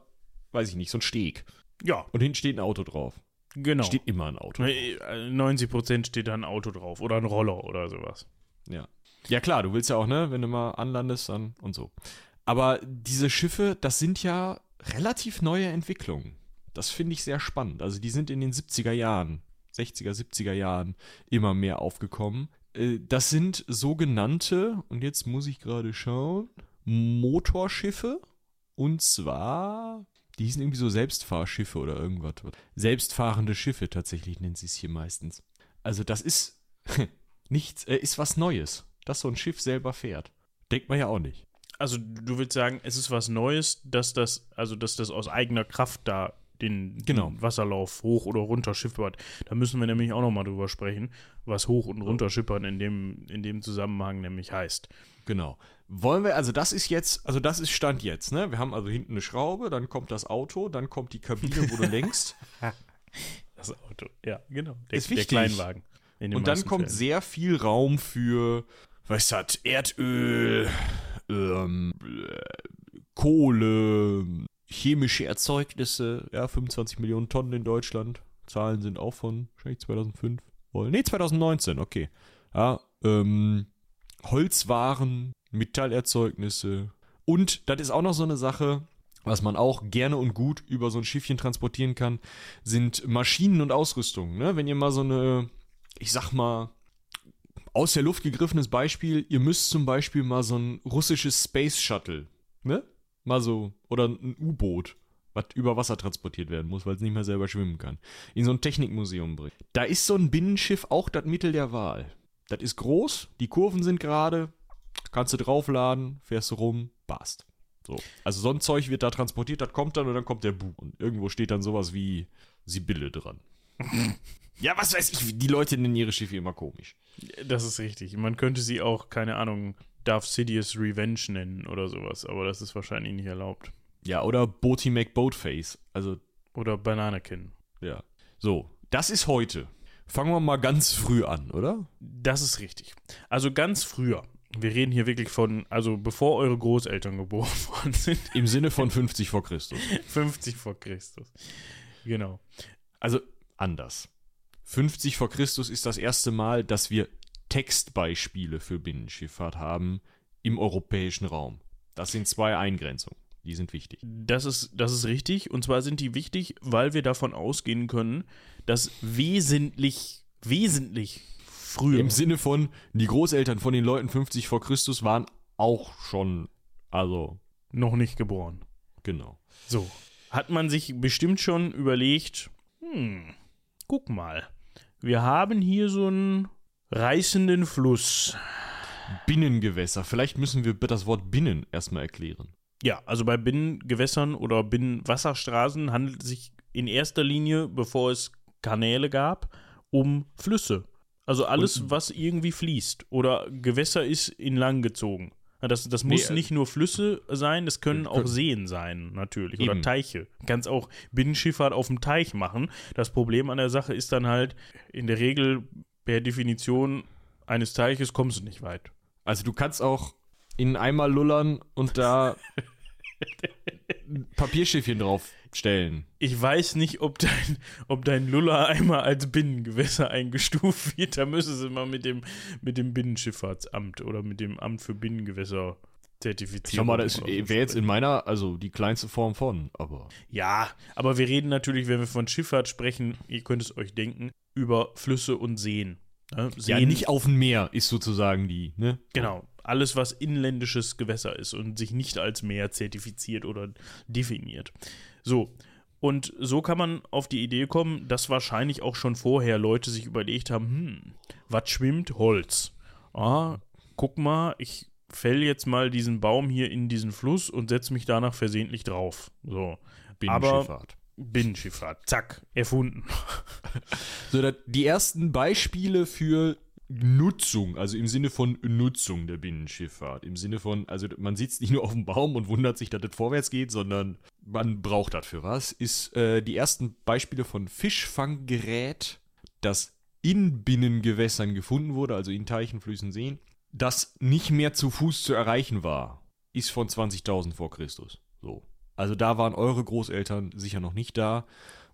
weiß ich nicht, so ein Steg. ja, Und hinten steht ein Auto drauf. genau. Steht immer ein Auto. Äh, 90% steht da ein Auto drauf oder ein Roller oder sowas. Ja. Ja klar, du willst ja auch, ne, wenn du mal anlandest dann und so. Aber diese Schiffe, das sind ja relativ neue Entwicklungen. Das finde ich sehr spannend. Also die sind in den 70er Jahren, 60er, 70er Jahren immer mehr aufgekommen. Äh, Das sind sogenannte, und jetzt muss ich gerade schauen, Motorschiffe. Und zwar, die hießen irgendwie so Selbstfahrschiffe oder irgendwas. Selbstfahrende Schiffe tatsächlich nennt sie es hier meistens. Also das ist (laughs) nichts, äh, ist was Neues, dass so ein Schiff selber fährt. Denkt man ja auch nicht. Also du willst sagen, es ist was Neues, dass das, also dass das aus eigener Kraft da den, Genau. den Wasserlauf hoch oder runter schippert. Da müssen wir nämlich auch nochmal drüber sprechen, was hoch und runter schippern in dem, in dem Zusammenhang nämlich heißt. Genau. Wollen wir, also das ist jetzt, also das ist Stand jetzt, ne? Wir haben also hinten eine Schraube, dann kommt das Auto, dann kommt die Kabine, wo du (laughs) lenkst. Das Auto, ja, genau. Der, Ist der wichtig. Kleinwagen. in den Und dann kommt Fällen. sehr viel Raum für, was das, Erdöl, ähm, äh, Kohle, chemische Erzeugnisse, ja, 25 Millionen Tonnen in Deutschland. Zahlen sind auch von wahrscheinlich 2005. Oh, Nee, 2019, okay. Ja, ähm, Holzwaren, Metallerzeugnisse. Und das ist auch noch so eine Sache, was man auch gerne und gut über so ein Schiffchen transportieren kann, sind Maschinen und Ausrüstung. Ne? Wenn ihr mal so eine, ich sag mal, aus der Luft gegriffenes Beispiel, ihr müsst zum Beispiel mal so ein russisches Space Shuttle, ne? Mal so, oder ein U-Boot, was über Wasser transportiert werden muss, weil es nicht mehr selber schwimmen kann, in so ein Technikmuseum bringen. Da ist so ein Binnenschiff auch das Mittel der Wahl. Das ist groß, die Kurven sind gerade, kannst du draufladen, fährst du rum, passt. So. Also so ein Zeug wird da transportiert, das kommt dann und dann kommt der Bu. Und irgendwo steht dann sowas wie Sibylle dran. (laughs) ja, was weiß ich, die Leute nennen ihre Schiffe immer komisch. Das ist richtig. Man könnte sie auch, keine Ahnung, Darth Sidious Revenge nennen oder sowas, aber das ist wahrscheinlich nicht erlaubt. Ja, oder Boaty McBoatface. Also, Oder Bananekin. ja. So, das ist heute. Fangen wir mal ganz früh an, oder? Das ist richtig. Also ganz früher. Wir reden hier wirklich von, also bevor eure Großeltern geboren (laughs) worden sind, Im Sinne von 50 vor Christus. (laughs) 50 vor Christus. Genau. Also, anders. 50 vor Christus ist das erste Mal, dass wir Textbeispiele für Binnenschifffahrt haben, im europäischen Raum. Das sind zwei Eingrenzungen. Die sind wichtig. Das ist, das ist richtig. Und zwar sind die wichtig, weil wir davon ausgehen können, dass wesentlich, wesentlich früher. Im Sinne von, die Großeltern von den Leuten 50 vor Christus waren auch schon, also. Noch nicht geboren. Genau. So. Hat man sich bestimmt schon überlegt, hm, guck mal. Wir haben hier so einen reißenden Fluss. Binnengewässer. Vielleicht müssen wir das Wort Binnen erstmal erklären. Ja, also bei Binnengewässern oder Binnenwasserstraßen handelt es sich in erster Linie, bevor es Kanäle gab, um Flüsse. Also alles, Und, was irgendwie fließt oder Gewässer ist in lang gezogen. Das, das muss nee, nicht nur Flüsse sein, das können auch Seen sein, natürlich. Eben. Oder Teiche. Du kannst auch Binnenschifffahrt auf dem Teich machen. Das Problem an der Sache ist dann halt, in der Regel per Definition eines Teiches kommst du nicht weit. Also du kannst auch in einmal lullern und da (laughs) Papierschiffchen draufstellen. Ich weiß nicht, ob dein, ob dein Luller einmal als Binnengewässer eingestuft wird. Da müssen sie mal mit dem, mit dem Binnenschifffahrtsamt oder mit dem Amt für Binnengewässer zertifizieren. Schau mal, das wäre jetzt in meiner, also die kleinste Form von, aber. Ja, aber wir reden natürlich, wenn wir von Schifffahrt sprechen, ihr könnt es euch denken, über Flüsse und Seen. Ne? Seen ja, nicht auf dem Meer ist sozusagen die, ne? Genau alles, was inländisches Gewässer ist und sich nicht als Meer zertifiziert oder definiert. So. Und so kann man auf die Idee kommen, dass wahrscheinlich auch schon vorher Leute sich überlegt haben, hm, was schwimmt? Holz. Ah, guck mal, ich fäll jetzt mal diesen Baum hier in diesen Fluss und setze mich danach versehentlich drauf. So. Binnenschifffahrt. Binnenschifffahrt, zack, erfunden. (laughs) so, die ersten Beispiele für Nutzung, also im Sinne von Nutzung der Binnenschifffahrt. Im Sinne von, also man sitzt nicht nur auf dem Baum und wundert sich, dass das vorwärts geht, sondern man braucht das für was. Ist äh, die ersten Beispiele von Fischfanggerät, das in Binnengewässern gefunden wurde, also in Teichen, Flüssen, Seen, das nicht mehr zu Fuß zu erreichen war, ist von 20.000 vor Christus. So. Also da waren eure Großeltern sicher noch nicht da.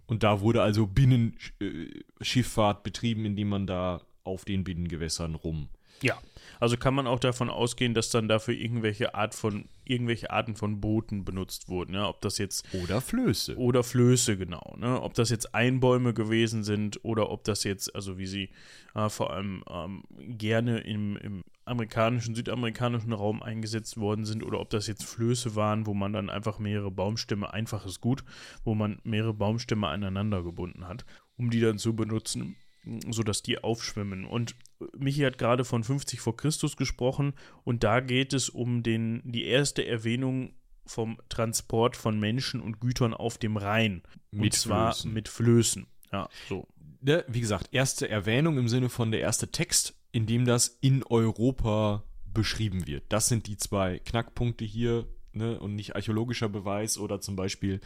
Und da wurde also Binnenschifffahrt betrieben, indem man da auf den Binnengewässern rum. Ja, also kann man auch davon ausgehen, dass dann dafür irgendwelche Art von irgendwelche Arten von Booten benutzt wurden, ja, ob das jetzt oder Flöße. Oder Flöße genau, ne, ob das jetzt Einbäume gewesen sind oder ob das jetzt also wie sie äh, vor allem ähm, gerne im, im amerikanischen südamerikanischen Raum eingesetzt worden sind oder ob das jetzt Flöße waren, wo man dann einfach mehrere Baumstämme einfaches Gut, wo man mehrere Baumstämme aneinander gebunden hat, um die dann zu benutzen sodass die aufschwimmen. Und Michi hat gerade von 50 vor Christus gesprochen und da geht es um den, die erste Erwähnung vom Transport von Menschen und Gütern auf dem Rhein. Mit und zwar Flößen. mit Flößen. Ja, so. Ja, wie gesagt, erste Erwähnung im Sinne von der erste Text, in dem das in Europa beschrieben wird. Das sind die zwei Knackpunkte hier ne, und nicht archäologischer Beweis oder zum Beispiel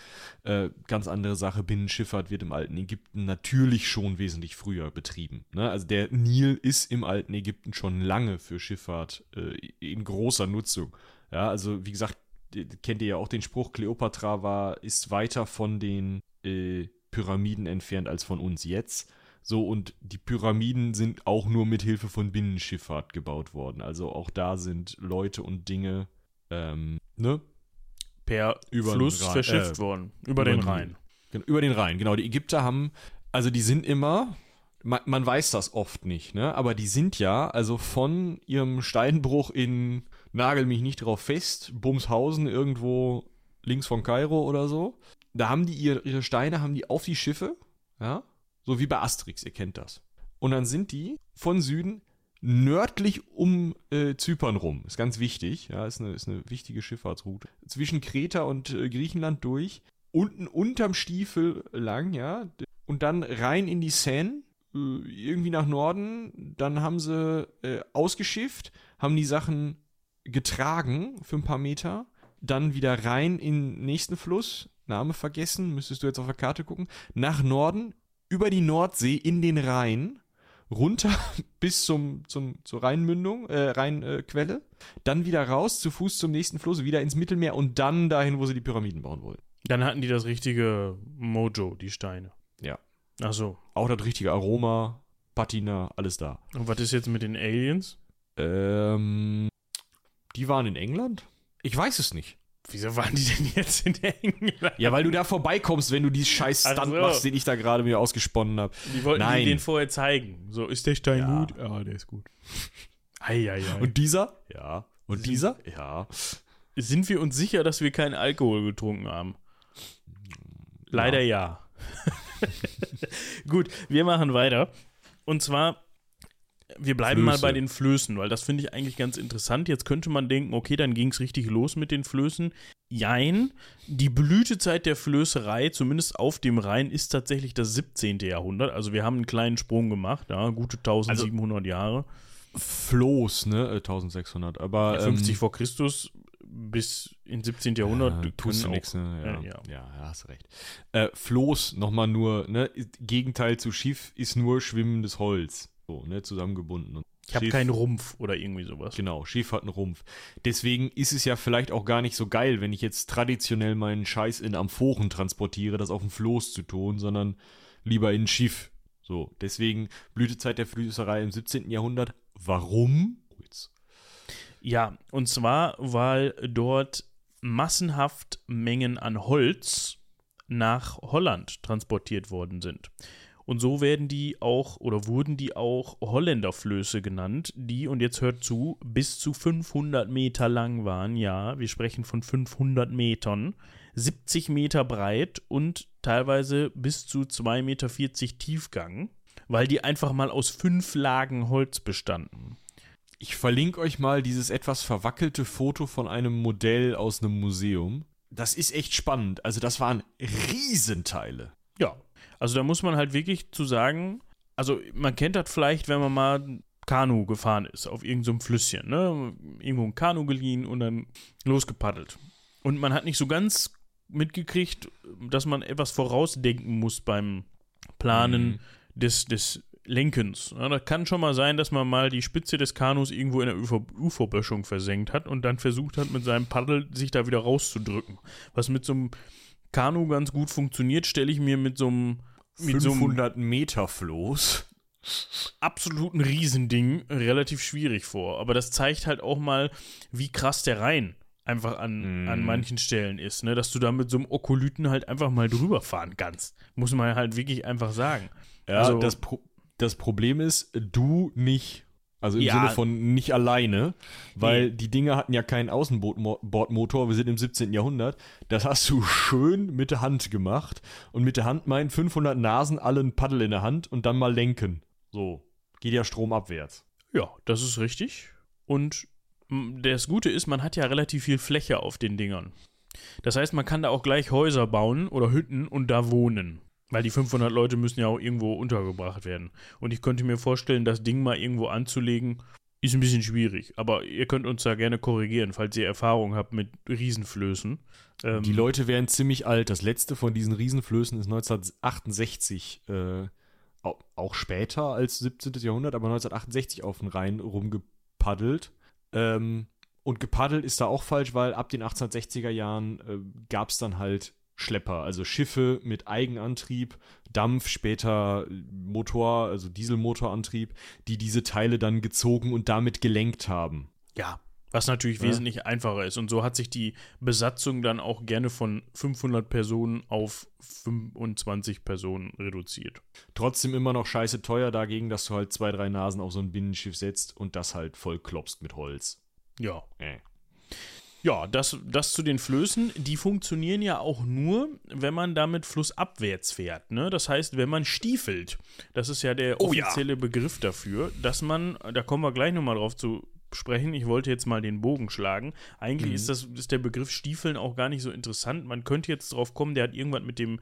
äh, ganz andere Sache, Binnenschifffahrt wird im alten Ägypten natürlich schon wesentlich früher betrieben. Ne? Also der Nil ist im alten Ägypten schon lange für Schifffahrt äh, in großer Nutzung. Ja, also wie gesagt, kennt ihr ja auch den Spruch, Kleopatra war, ist weiter von den äh, Pyramiden entfernt als von uns jetzt. So, und die Pyramiden sind auch nur mit Hilfe von Binnenschifffahrt gebaut worden. Also auch da sind Leute und Dinge ähm, ne? Per über Fluss Rhein, verschifft äh, worden. Über, über den Rhein. Genau, über den Rhein, genau. Die Ägypter haben, also die sind immer, man, man, weiß das oft nicht, ne? Aber die sind ja, also von ihrem Steinbruch in, nagel mich nicht drauf fest, Bumshausen irgendwo links von Kairo oder so. Da haben die ihre, ihre Steine, haben die auf die Schiffe, ja? So wie bei Asterix, ihr kennt das. Und dann sind die von Süden nördlich um äh, Zypern rum. Ist ganz wichtig. Ja, ist eine, ist eine wichtige Schifffahrtsroute. Zwischen Kreta und äh, Griechenland durch. Unten unterm Stiefel lang, ja. Und dann rein in die Seine. Äh, irgendwie nach Norden. Dann haben sie äh, ausgeschifft, haben die Sachen getragen für ein paar Meter. Dann wieder rein in den nächsten Fluss. Name vergessen, müsstest du jetzt auf der Karte gucken. Nach Norden, über die Nordsee in den Rhein runter (laughs) bis zum, zum, zur Rheinmündung, äh, Rheinquelle, äh, dann wieder raus, zu Fuß zum nächsten Fluss, wieder ins Mittelmeer und dann dahin, wo sie die Pyramiden bauen wollen. Dann hatten die das richtige Mojo, die Steine. Ja. Ach so. Auch das richtige Aroma, Patina, alles da. Und was ist jetzt mit den Aliens? Ähm, Die waren in England? Ich weiß es nicht. Wieso waren die denn jetzt in England? Ja, weil du da vorbeikommst, wenn du diesen scheiß Stunt so. machst, den ich da gerade mir ausgesponnen habe. Die wollten Nein. Den vorher zeigen. So, ist der Stein Ja. gut? Ja, der ist gut. Eieiei. Und dieser? Ja. Und dieser? Ja. Sind wir uns sicher, dass wir keinen Alkohol getrunken haben? Leider ja. (laughs) Gut, wir machen weiter. Und zwar, wir bleiben mal Flöße. bei den Flößen, weil das finde ich eigentlich ganz interessant. Jetzt könnte man denken, okay, dann ging es richtig los mit den Flößen. Jein, die Blütezeit der Flößerei, zumindest auf dem Rhein, ist tatsächlich das 17. Jahrhundert. Also wir haben einen kleinen Sprung gemacht, ja, gute 1700 Jahre. Floß, ne? Äh, 1600. Aber. Ja, 50 ähm, vor Christus bis ins 17. Jahrhundert. äh, tust du auch- ne? Ja, äh, ja. ja. ja, hast recht. Äh, Floß, nochmal nur, ne? Gegenteil zu Schiff ist nur schwimmendes Holz. So, ne? Zusammengebunden. Und Ich habe keinen Rumpf oder irgendwie sowas. Genau, Schiff hat einen Rumpf. Deswegen ist es ja vielleicht auch gar nicht so geil, wenn ich jetzt traditionell meinen Scheiß in Amphoren transportiere, das auf dem Floß zu tun, sondern lieber in ein Schiff. So, deswegen Blütezeit der Flößerei im 17. Jahrhundert. Warum? Jetzt. Ja, und zwar, weil dort massenhaft Mengen an Holz nach Holland transportiert worden sind. Und so werden die auch oder wurden die auch Holländerflöße genannt, die, und jetzt hört zu, bis zu 500 Meter lang waren. Ja, wir sprechen von 500 Metern, 70 Meter breit und teilweise bis zu 2,40 Meter Tiefgang, weil die einfach mal aus fünf Lagen Holz bestanden. Ich verlinke euch mal dieses etwas verwackelte Foto von einem Modell aus einem Museum. Das ist echt spannend. Also, das waren Riesenteile. Ja, also da muss man halt wirklich zu sagen, also man kennt das vielleicht, wenn man mal Kanu gefahren ist, auf irgendeinem Flüsschen, ne? Irgendwo ein Kanu geliehen und dann losgepaddelt. Und man hat nicht so ganz mitgekriegt, dass man etwas vorausdenken muss beim Planen Mhm. des, des Lenkens. Ja, das kann schon mal sein, dass man mal die Spitze des Kanus irgendwo in der Ufer- Uferböschung versenkt hat und dann versucht hat, mit seinem Paddel sich da wieder rauszudrücken. Was mit so einem Kanu ganz gut funktioniert, stelle ich mir mit so einem mit so einem 500 Meter Floß. absoluten Riesending relativ schwierig vor. Aber das zeigt halt auch mal, wie krass der Rhein einfach an, Mm. an manchen Stellen ist, ne? Dass du da mit so einem Okolyten halt einfach mal drüber fahren kannst. Muss man halt wirklich einfach sagen. Ja, Also- das, Pro das Problem ist, du nicht. Also im Ja. Sinne von nicht alleine, weil die Dinger hatten ja keinen Außenbordmotor, wir sind im 17. Jahrhundert. Das hast du schön mit der Hand gemacht. Und mit der Hand meinen 500 Nasen alle ein Paddel in der Hand und dann mal lenken. So, geht ja stromabwärts. Ja, das ist richtig. Und das Gute ist, man hat ja relativ viel Fläche auf den Dingern. Das heißt, man kann da auch gleich Häuser bauen oder Hütten und da wohnen. Weil die 500 Leute müssen ja auch irgendwo untergebracht werden. Und ich könnte mir vorstellen, das Ding mal irgendwo anzulegen, ist ein bisschen schwierig. Aber ihr könnt uns da gerne korrigieren, falls ihr Erfahrung habt mit Riesenflößen. Ähm, Die Leute wären ziemlich alt. Das letzte von diesen Riesenflößen ist 1968, äh, au- auch später als 17. Jahrhundert, aber 1968 auf den Rhein rumgepaddelt. Ähm, und gepaddelt ist da auch falsch, weil ab den 1860er Jahren äh, gab es dann halt Schlepper, also Schiffe mit Eigenantrieb, Dampf, später Motor, also Dieselmotorantrieb, die diese Teile dann gezogen und damit gelenkt haben. Ja, was natürlich Ja. wesentlich einfacher ist. Und so hat sich die Besatzung dann auch gerne von 500 Personen auf 25 Personen reduziert. Trotzdem immer noch scheiße teuer dagegen, dass du halt zwei, drei Nasen auf so ein Binnenschiff setzt und das halt voll klopst mit Holz. Ja. Äh. Ja, das, das zu den Flößen, die funktionieren ja auch nur, wenn man damit flussabwärts fährt. Ne? Das heißt, wenn man stiefelt, das ist ja der Oh ja. offizielle Begriff dafür, dass man, da kommen wir gleich nochmal drauf zu sprechen, ich wollte jetzt mal den Bogen schlagen. Eigentlich Mhm. ist, das, ist der Begriff Stiefeln auch gar nicht so interessant. Man könnte jetzt drauf kommen, der hat irgendwas mit dem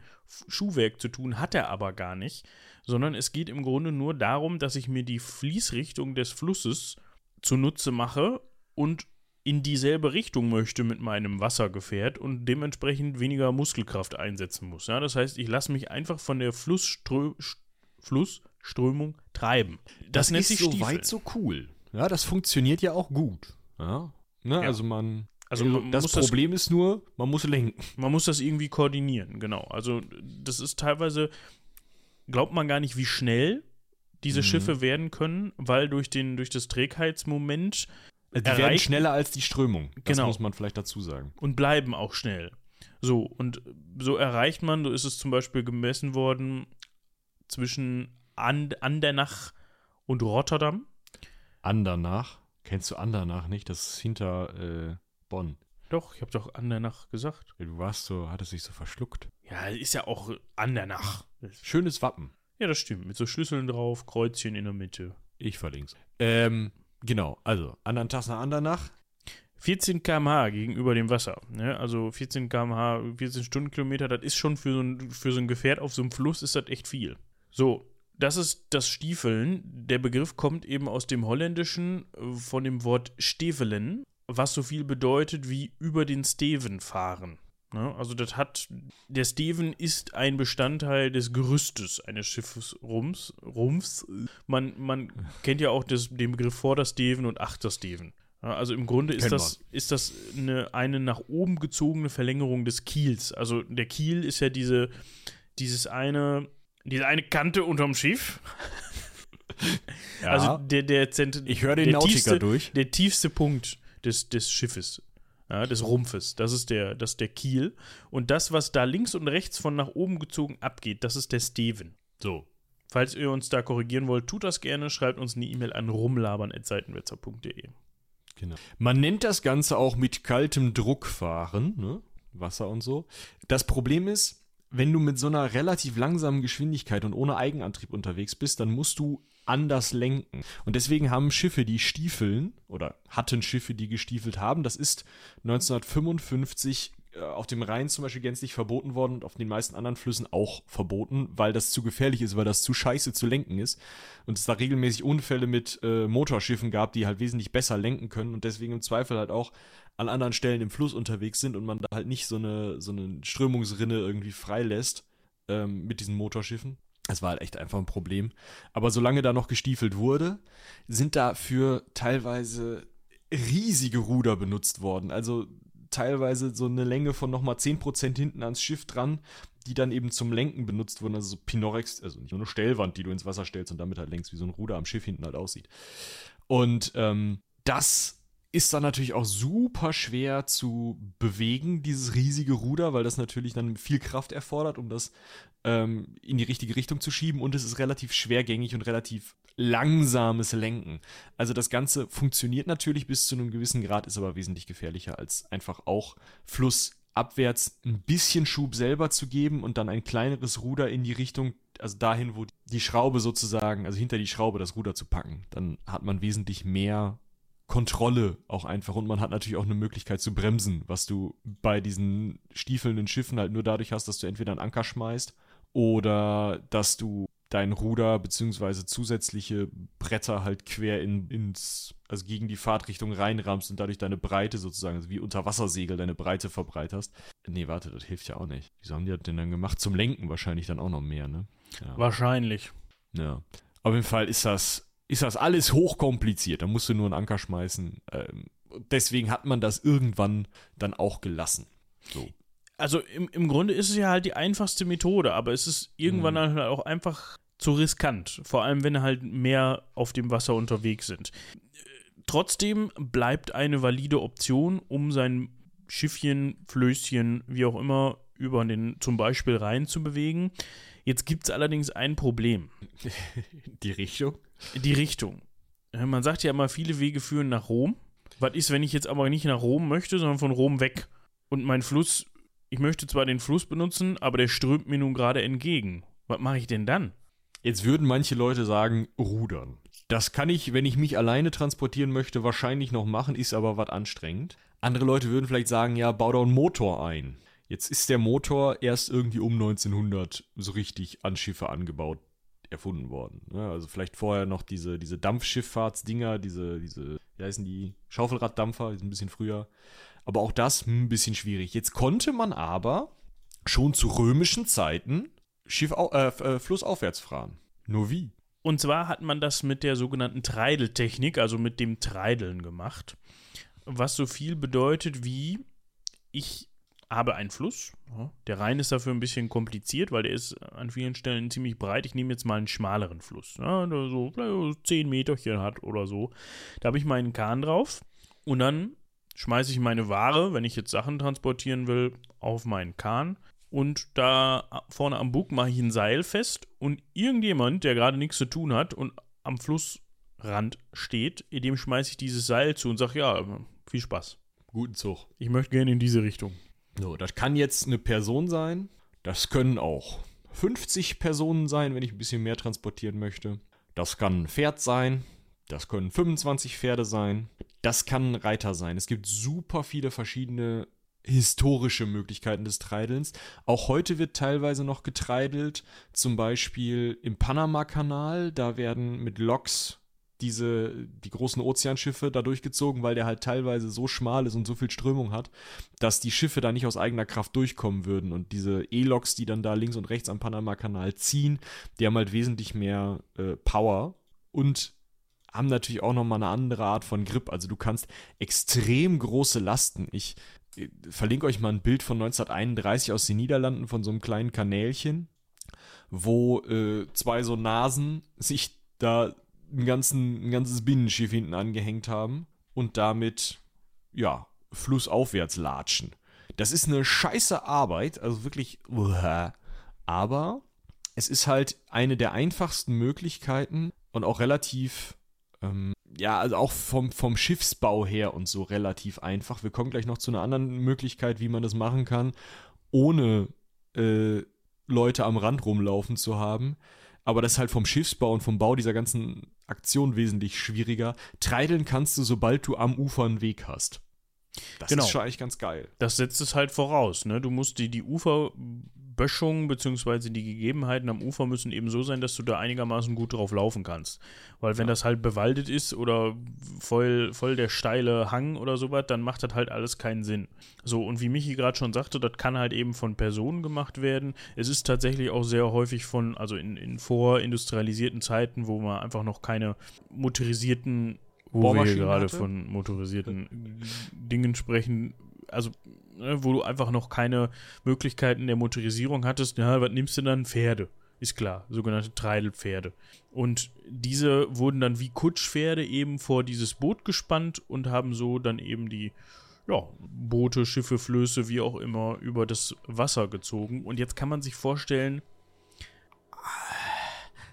Schuhwerk zu tun, hat er aber gar nicht. Sondern es geht im Grunde nur darum, dass ich mir die Fließrichtung des Flusses zunutze mache und in dieselbe Richtung möchte mit meinem Wassergefährt und dementsprechend weniger Muskelkraft einsetzen muss. Ja, das heißt, ich lasse mich einfach von der Flussströ St- Flussströmung treiben. Das, nennt sich so weit so cool. Ja, das funktioniert ja auch gut. Ja. Ne, Ja. Also man. Also man das muss das- Problem ist nur, man muss lenken. (laughs) Man muss das irgendwie koordinieren, genau. Also das ist teilweise, glaubt man gar nicht, wie schnell diese Mhm. Schiffe werden können, weil durch, den, durch das Trägheitsmoment Die werden erreichen schneller als die Strömung. Das Genau. muss man vielleicht dazu sagen. und bleiben auch schnell. So, und so erreicht man, so ist es zum Beispiel gemessen worden, zwischen And Andernach und Rotterdam. Andernach. Kennst du Andernach nicht? Das ist hinter äh, Bonn. Doch, ich habe doch Andernach gesagt. Du warst so, hattest dich so verschluckt. Ja, ist ja auch Andernach. Schönes Wappen. Ja, das stimmt. Mit so Schlüsseln drauf, Kreuzchen in der Mitte. Ich verlink's. Ähm, genau. Also, anderen Tag nach Andernach. 14 km/h gegenüber dem Wasser. Ne? Also 14 km/h, 14 Stundenkilometer, das ist schon für so, ein, für so ein Gefährt auf so einem Fluss ist das echt viel. So, das ist das Stiefeln. Der Begriff kommt eben aus dem Holländischen äh, von dem Wort Stevelen, was so viel bedeutet wie über den Steven fahren. Ne? Also das hat, der Steven ist ein Bestandteil des Gerüstes eines Schiffes Rums, Rumpfs. Man, man (laughs) kennt ja auch das, den Begriff Vordersteven und Achtersteven. Also im Grunde ist das, ist das eine, eine nach oben gezogene Verlängerung des Kiels. Also der Kiel ist ja diese, dieses eine, diese eine Kante unterm Schiff. (laughs) Ja. Also der, der, Zent ich höre den der Nautiker tiefste, durch. der tiefste Punkt des, des Schiffes, ja, des Rumpfes, das ist, der, das ist der Kiel. Und das, was da links und rechts von nach oben gezogen abgeht, das ist der Steven. So. Falls ihr uns da korrigieren wollt, tut das gerne, schreibt uns eine E-Mail an rumlabern.seitenwetzer.de. Genau. Man nennt das Ganze auch mit kaltem Druck fahren, ne? Wasser und so. Das Problem ist, wenn du mit so einer relativ langsamen Geschwindigkeit und ohne Eigenantrieb unterwegs bist, dann musst du anders lenken. Und deswegen haben Schiffe, die stiefeln, oder hatten Schiffe, die gestiefelt haben, das ist 1955 äh, auf dem Rhein zum Beispiel gänzlich verboten worden und auf den meisten anderen Flüssen auch verboten, weil das zu gefährlich ist, weil das zu scheiße zu lenken ist. Und es da regelmäßig Unfälle mit äh, Motorschiffen gab, die halt wesentlich besser lenken können und deswegen im Zweifel halt auch an anderen Stellen im Fluss unterwegs sind und man da halt nicht so eine, so eine Strömungsrinne irgendwie freilässt ähm, mit diesen Motorschiffen. Das war halt echt einfach ein Problem. Aber solange da noch gestiefelt wurde, sind dafür teilweise riesige Ruder benutzt worden. Also teilweise so eine Länge von nochmal 10% hinten ans Schiff dran, die dann eben zum Lenken benutzt wurden. Also so Pinorex, also nicht nur eine Stellwand, die du ins Wasser stellst und damit halt längst wie so ein Ruder am Schiff hinten halt aussieht. Und ähm, das ist dann natürlich auch super schwer zu bewegen, dieses riesige Ruder, weil das natürlich dann viel Kraft erfordert, um das ähm, in die richtige Richtung zu schieben. Und es ist relativ schwergängig und relativ langsames Lenken. Also das Ganze funktioniert natürlich bis zu einem gewissen Grad, ist aber wesentlich gefährlicher, als einfach auch flussabwärts ein bisschen Schub selber zu geben und dann ein kleineres Ruder in die Richtung, also dahin, wo die Schraube sozusagen, also hinter die Schraube das Ruder zu packen. Dann hat man wesentlich mehr Kontrolle auch einfach und man hat natürlich auch eine Möglichkeit zu bremsen, was du bei diesen stiefelnden Schiffen halt nur dadurch hast, dass du entweder einen Anker schmeißt oder dass du dein Ruder beziehungsweise zusätzliche Bretter halt quer in, ins, also gegen die Fahrtrichtung reinrammst und dadurch deine Breite sozusagen, also wie Unterwassersegel deine Breite verbreiterst. Nee, warte, das hilft ja auch nicht. Wieso haben die das denn dann gemacht? Zum Lenken wahrscheinlich dann auch noch mehr, ne? Ja. Wahrscheinlich. Ja. Auf jeden Fall ist das, ist das alles hochkompliziert. Da musst du nur einen Anker schmeißen. Ähm, deswegen hat man das irgendwann dann auch gelassen. So. Also im, im Grunde ist es ja halt die einfachste Methode, aber es ist irgendwann Mhm. halt auch einfach zu riskant. Vor allem, wenn halt mehr auf dem Wasser unterwegs sind. Trotzdem bleibt eine valide Option, um sein Schiffchen, Flößchen, wie auch immer, über den zum Beispiel Rhein zu bewegen. Jetzt gibt es allerdings ein Problem. (laughs) Die Richtung? Die Richtung. Äh, Man sagt ja immer, viele Wege führen nach Rom. Was ist, wenn ich jetzt aber nicht nach Rom möchte, sondern von Rom weg? Und mein Fluss, ich möchte zwar den Fluss benutzen, aber der strömt mir nun gerade entgegen. Was mache ich denn dann? Jetzt würden manche Leute sagen, rudern. Das kann ich, wenn ich mich alleine transportieren möchte, wahrscheinlich noch machen, ist aber was anstrengend. Andere Leute würden vielleicht sagen, ja, bau da einen Motor ein. Jetzt ist der Motor erst irgendwie um 1900 so richtig an Schiffe angebaut, erfunden worden. Ja, also vielleicht vorher noch diese, diese Dampfschifffahrtsdinger, diese, diese, wie heißen die, Schaufelraddampfer, die ein bisschen früher. Aber auch das hm, ein bisschen schwierig. Jetzt konnte man aber schon zu römischen Zeiten Schiff, äh, äh, flussaufwärts fahren. Nur wie? Und zwar hat man das mit der sogenannten Treideltechnik, also mit dem Treideln gemacht. Was so viel bedeutet wie, ich habe einen Fluss. Der Rhein ist dafür ein bisschen kompliziert, weil der ist an vielen Stellen ziemlich breit. Ich nehme jetzt mal einen schmaleren Fluss, ja, der so vielleicht so 10 Meterchen hat oder so. Da habe ich meinen Kahn drauf Und dann schmeiße ich meine Ware, wenn ich jetzt Sachen transportieren will, auf meinen Kahn. Und da vorne am Bug mache ich ein Seil fest und irgendjemand, der gerade nichts zu tun hat und am Flussrand steht, dem schmeiße ich dieses Seil zu und sage, ja, viel Spaß. Guten Zug. Ich möchte gerne in diese Richtung. So, das kann jetzt eine Person sein. Das können auch 50 Personen sein, wenn ich ein bisschen mehr transportieren möchte. Das kann ein Pferd sein. Das können 25 Pferde sein. Das kann ein Reiter sein. Es gibt super viele verschiedene historische Möglichkeiten des Treidelns. Auch heute wird teilweise noch getreidelt, zum Beispiel im Panama-Kanal. Da werden mit Loks diese, die großen Ozeanschiffe da durchgezogen, weil der halt teilweise so schmal ist und so viel Strömung hat, dass die Schiffe da nicht aus eigener Kraft durchkommen würden. Und diese E-Loks, die dann da links und rechts am Panama-Kanal ziehen, die haben halt wesentlich mehr äh, Power und haben natürlich auch nochmal eine andere Art von Grip. Also du kannst extrem große Lasten. Ich äh, verlinke euch mal ein Bild von 1931 aus den Niederlanden von so einem kleinen Kanälchen, wo äh, zwei so Nasen sich da ein, ganzen, ein ganzes Binnenschiff hinten angehängt haben und damit, ja, flussaufwärts latschen. Das ist eine scheiße Arbeit, also wirklich, aber es ist halt eine der einfachsten Möglichkeiten und auch relativ, ähm, ja, also auch vom, vom Schiffsbau her und so relativ einfach. Wir kommen gleich noch zu einer anderen Möglichkeit, wie man das machen kann, ohne äh, Leute am Rand rumlaufen zu haben. Aber das ist halt vom Schiffsbau und vom Bau dieser ganzen Aktion wesentlich schwieriger. Treideln kannst du, sobald du am Ufer einen Weg hast. Das Genau. ist schon eigentlich ganz geil. Das setzt es halt voraus. Ne? Du musst die, die Uferböschung bzw. die Gegebenheiten am Ufer müssen eben so sein, dass du da einigermaßen gut drauf laufen kannst. Weil wenn das halt bewaldet ist oder voll, voll der steile Hang oder sowas, dann macht das halt alles keinen Sinn. So, und wie Michi gerade schon sagte, das kann halt eben von Personen gemacht werden. Es ist tatsächlich auch sehr häufig von, also in, in vorindustrialisierten Zeiten, wo man einfach noch keine motorisierten wo wir gerade hatte? von motorisierten Dingen sprechen, also ne, wo du einfach noch keine Möglichkeiten der Motorisierung hattest, ja, was nimmst du dann? Pferde. Ist klar, sogenannte Treidelpferde. Und diese wurden dann wie Kutschpferde eben vor dieses Boot gespannt und haben so dann eben die ja, Boote, Schiffe, Flöße, wie auch immer, über das Wasser gezogen. Und jetzt kann man sich vorstellen,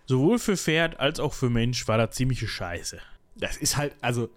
sowohl für Pferd als auch für Mensch war das ziemliche Scheiße. Das ist halt, also,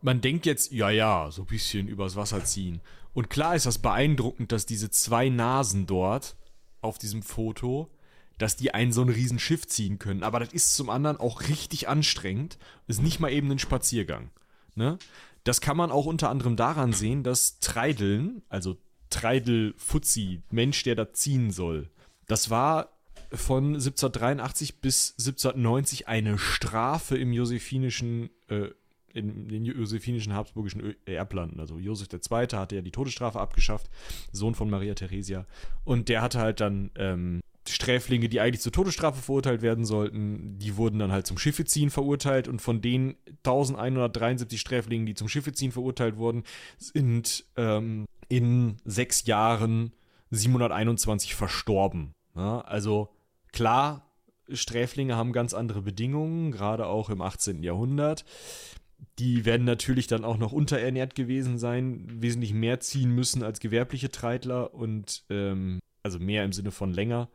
man denkt jetzt, ja, ja, so ein bisschen übers Wasser ziehen. Und klar ist das beeindruckend, dass diese zwei Nasen dort auf diesem Foto, dass die ein so ein Riesenschiff ziehen können. Aber das ist zum anderen auch richtig anstrengend. Ist nicht mal eben ein Spaziergang. Ne? Das kann man auch unter anderem daran sehen, dass Treideln, also Treidel Fuzzi, Mensch, der da ziehen soll, das war von 1783 bis 1790 eine Strafe im josephinischen, äh, in den josephinischen habsburgischen Erblanden. Also Josef II. hatte ja die Todesstrafe abgeschafft, Sohn von Maria Theresia. Und der hatte halt dann ähm, Sträflinge, die eigentlich zur Todesstrafe verurteilt werden sollten, die wurden dann halt zum Schiffeziehen verurteilt. Und von den 1173 Sträflingen, die zum Schiffeziehen verurteilt wurden, sind ähm, in sechs Jahren 721 verstorben. Ja, also klar, Sträflinge haben ganz andere Bedingungen, gerade auch im 18. Jahrhundert. Die werden natürlich dann auch noch unterernährt gewesen sein, wesentlich mehr ziehen müssen als gewerbliche Treidler und ähm, also mehr im Sinne von länger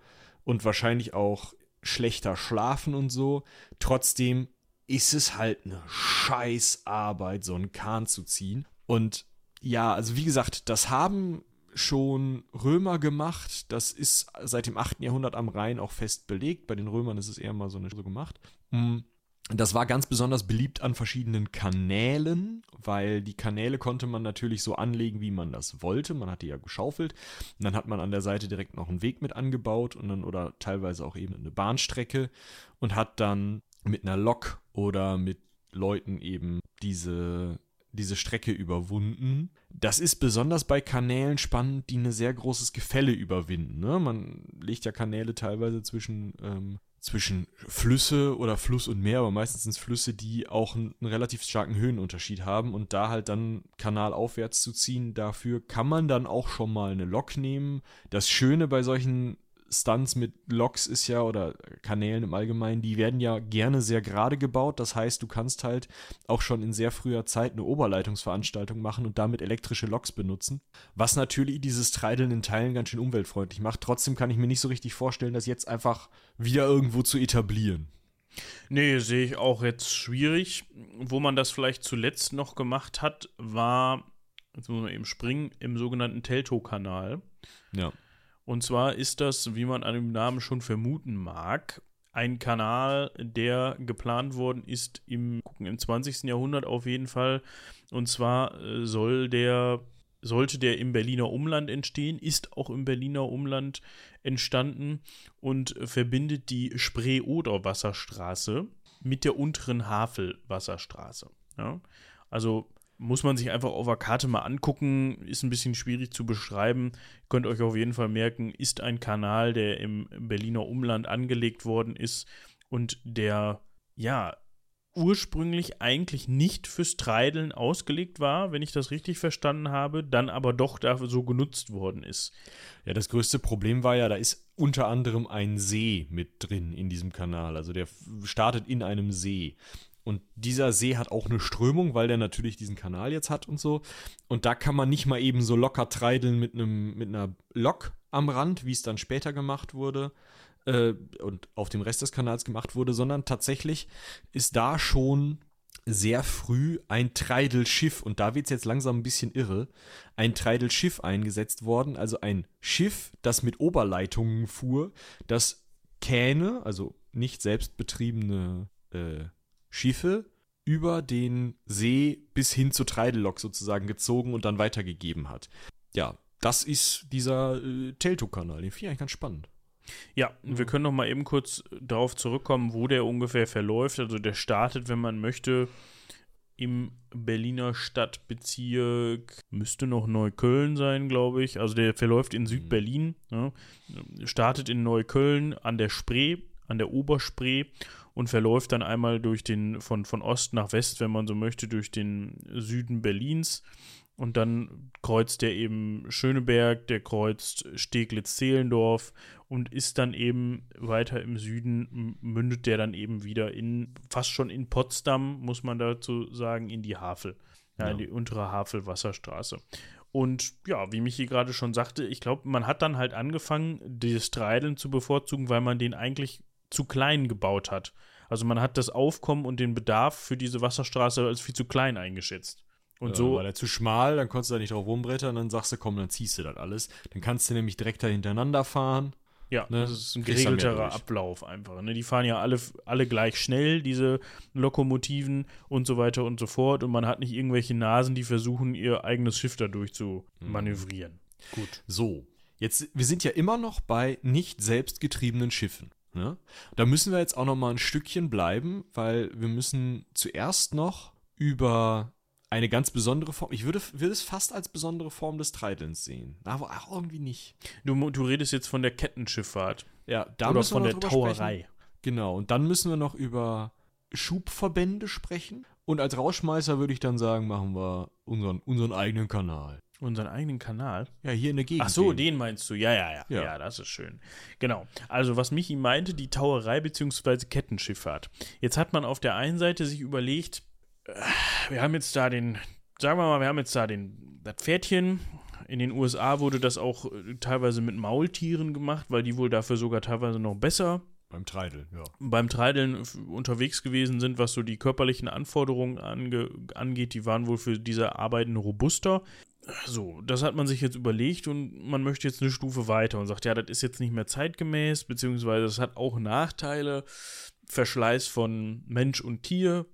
und wahrscheinlich auch schlechter schlafen und so. Trotzdem ist es halt eine Scheißarbeit, so einen Kahn zu ziehen. Und ja, also wie gesagt, das haben schon Römer gemacht. Das ist seit dem 8. Jahrhundert am Rhein auch fest belegt. Bei den Römern ist es eher mal so, eine, so gemacht. Mm, Das war ganz besonders beliebt an verschiedenen Kanälen, weil die Kanäle konnte man natürlich so anlegen, wie man das wollte. Man hat die ja geschaufelt. Und dann hat man an der Seite direkt noch einen Weg mit angebaut und dann oder teilweise auch eben eine Bahnstrecke und hat dann mit einer Lok oder mit Leuten eben diese diese Strecke überwunden. Das ist besonders bei Kanälen spannend, die ein sehr großes Gefälle überwinden. Ne? Man legt ja Kanäle teilweise zwischen, ähm, zwischen Flüsse oder Fluss und Meer, aber meistens sind es Flüsse, die auch einen, einen relativ starken Höhenunterschied haben und da halt dann kanalaufwärts zu ziehen, dafür kann man dann auch schon mal eine Lok nehmen. Das Schöne bei solchen Stunts mit Loks ist ja, oder Kanälen im Allgemeinen, die werden ja gerne sehr gerade gebaut. Das heißt, du kannst halt auch schon in sehr früher Zeit eine Oberleitungsveranstaltung machen und damit elektrische Loks benutzen. Was natürlich dieses Treideln in Teilen ganz schön umweltfreundlich macht. Trotzdem kann ich mir nicht so richtig vorstellen, das jetzt einfach wieder irgendwo zu etablieren. Nee, sehe ich auch jetzt schwierig. Wo man das vielleicht zuletzt noch gemacht hat, war, jetzt muss man eben springen, im sogenannten Teltow-Kanal. Ja. Und zwar ist das, wie man an dem Namen schon vermuten mag, ein Kanal, der geplant worden ist im, im 20. Jahrhundert auf jeden Fall. Und zwar äh, soll der, sollte der im Berliner Umland entstehen, ist auch im Berliner Umland entstanden und verbindet die Spree-Oder-Wasserstraße mit der unteren Havel-Wasserstraße. Ja? Also muss man sich einfach auf der Karte mal angucken, ist ein bisschen schwierig zu beschreiben. Könnt euch auf jeden Fall merken, ist ein Kanal, der im Berliner Umland angelegt worden ist und der, ja, ursprünglich eigentlich nicht fürs Treideln ausgelegt war, wenn ich das richtig verstanden habe, dann aber doch dafür so genutzt worden ist. Ja, das größte Problem war ja, da ist unter anderem ein See mit drin in diesem Kanal. Also der startet in einem See. Und dieser See hat auch eine Strömung, weil der natürlich diesen Kanal jetzt hat und so. Und da kann man nicht mal eben so locker treideln mit, einem, mit einer Lok am Rand, wie es dann später gemacht wurde äh, und auf dem Rest des Kanals gemacht wurde, sondern tatsächlich ist da schon sehr früh ein Treidelschiff, und da wird es jetzt langsam ein bisschen irre, ein Treidelschiff eingesetzt worden, also ein Schiff, das mit Oberleitungen fuhr, das Kähne, also nicht selbstbetriebene äh, Schiffe über den See bis hin zur Treidelok sozusagen gezogen und dann weitergegeben hat. Ja, das ist dieser äh, Teltow-Kanal. Den finde ich eigentlich ganz spannend. Ja, wir können noch mal eben kurz darauf zurückkommen, wo der ungefähr verläuft. Also der startet, wenn man möchte, im Berliner Stadtbezirk, müsste noch Neukölln sein, glaube ich. Also der verläuft in Südberlin, ja, startet in Neukölln an der Spree, an der Oberspree und verläuft dann einmal durch den, von, von Ost nach West, wenn man so möchte, durch den Süden Berlins. Und dann kreuzt der eben Schöneberg, der kreuzt Steglitz-Zehlendorf und ist dann eben weiter im Süden, mündet der dann eben wieder in, fast schon in Potsdam, muss man dazu sagen, in die Havel. Ja, ja. in die untere Havel-Wasserstraße. Und ja, wie Michi gerade schon sagte, ich glaube, man hat dann halt angefangen, das Treideln zu bevorzugen, weil man den eigentlich zu klein gebaut hat. Also man hat das Aufkommen und den Bedarf für diese Wasserstraße als viel zu klein eingeschätzt. Und ja, so war der zu schmal, dann konntest du da nicht drauf rumbrettern, dann sagst du, komm, dann ziehst du das alles. Dann kannst du nämlich direkt da hintereinander fahren. Ja, ne? das ist ein geregelterer Ablauf einfach. Ne? Die fahren ja alle, alle gleich schnell, diese Lokomotiven und so weiter und so fort. Und man hat nicht irgendwelche Nasen, die versuchen, ihr eigenes Schiff dadurch zu mhm. manövrieren. Gut. So, jetzt, wir sind ja immer noch bei nicht selbstgetriebenen Schiffen. Ne? Da müssen wir jetzt auch noch mal ein Stückchen bleiben, weil wir müssen zuerst noch über eine ganz besondere Form. Ich würde, würde es fast als besondere Form des Treidelns sehen. Aber auch irgendwie nicht. Du, du redest jetzt von der Kettenschifffahrt. Ja, da Oder von der Tauerei. Sprechen. Genau, und dann müssen wir noch über Schubverbände sprechen. Und als Rausschmeißer würde ich dann sagen, machen wir unseren, unseren eigenen Kanal. Unseren eigenen Kanal? Ja, hier in der Gegend. Ach so, den meinst du. Ja, ja, ja, ja. Ja, das ist schön. Genau. Also, was Michi meinte, die Tauerei bzw. Kettenschifffahrt. Jetzt hat man auf der einen Seite sich überlegt, äh, wir haben jetzt da den, sagen wir mal, wir haben jetzt da den, das Pferdchen. In den USA wurde das auch äh, teilweise mit Maultieren gemacht, weil die wohl dafür sogar teilweise noch besser beim Treideln, ja. Beim Treideln unterwegs gewesen sind, was so die körperlichen Anforderungen ange angeht, die waren wohl für diese Arbeiten robuster. So, das hat man sich jetzt überlegt und man möchte jetzt eine Stufe weiter und sagt, ja, das ist jetzt nicht mehr zeitgemäß, beziehungsweise das hat auch Nachteile. Verschleiß von Mensch und Tier,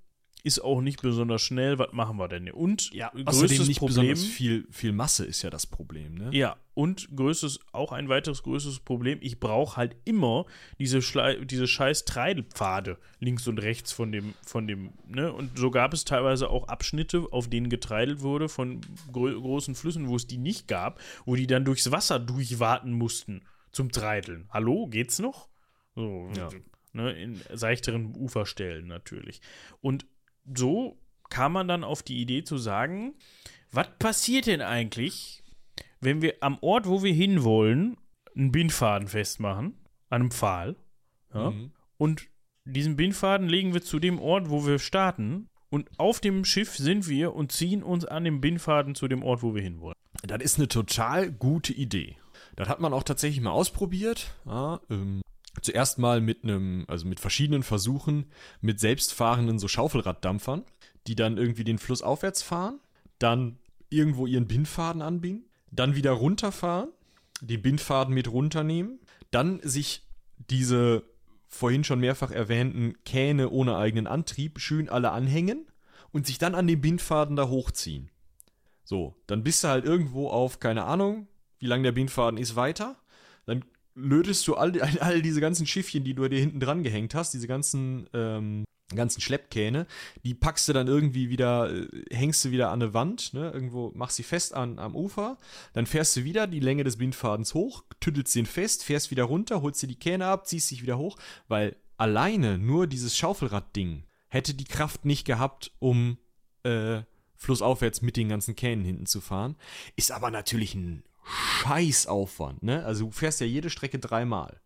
ist auch nicht besonders schnell. Was machen wir denn? Und ja, größtes nicht Problem. Viel, viel Masse ist ja das Problem, ne? Ja, und größtes, auch ein weiteres größtes Problem. Ich brauche halt immer diese, Schle diese scheiß Treidelpfade links und rechts von dem, von dem, ne? Und so gab es teilweise auch Abschnitte, auf denen getreidelt wurde von gro großen Flüssen, wo es die nicht gab, wo die dann durchs Wasser durchwarten mussten zum Treideln. Hallo, geht's noch? So, ja. ne, in seichteren Uferstellen natürlich. Und so kam man dann auf die Idee zu sagen, was passiert denn eigentlich, wenn wir am Ort, wo wir hinwollen, einen Bindfaden festmachen, an einem Pfahl. Ja? Mhm. Und diesen Bindfaden legen wir zu dem Ort, wo wir starten. Und auf dem Schiff sind wir und ziehen uns an dem Bindfaden zu dem Ort, wo wir hinwollen. Das ist eine total gute Idee. Das hat man auch tatsächlich mal ausprobiert. Ja, ähm, zuerst mal mit einem, also mit verschiedenen Versuchen mit selbstfahrenden so Schaufelraddampfern, die dann irgendwie den Fluss aufwärts fahren, dann irgendwo ihren Bindfaden anbinden, dann wieder runterfahren, den Bindfaden mit runternehmen, dann sich diese vorhin schon mehrfach erwähnten Kähne ohne eigenen Antrieb schön alle anhängen und sich dann an den Bindfaden da hochziehen. So, dann bist du halt irgendwo auf, keine Ahnung, wie lang der Bindfaden ist, weiter. Lötest du (laughs) all, all diese ganzen Schiffchen, die du dir hinten dran gehängt hast, diese ganzen, ähm, ganzen Schleppkähne, die packst du dann irgendwie wieder, äh, hängst du wieder an eine Wand, ne, irgendwo, machst sie fest an, am Ufer, dann fährst du wieder die Länge des Bindfadens hoch, tüttelst den fest, fährst wieder runter, holst dir die Kähne ab, ziehst dich wieder hoch, weil alleine nur dieses Schaufelradding hätte die Kraft nicht gehabt, um äh, flussaufwärts mit den ganzen Kähnen hinten zu fahren. Ist aber natürlich ein Scheißaufwand, ne? Also du fährst ja jede Strecke dreimal.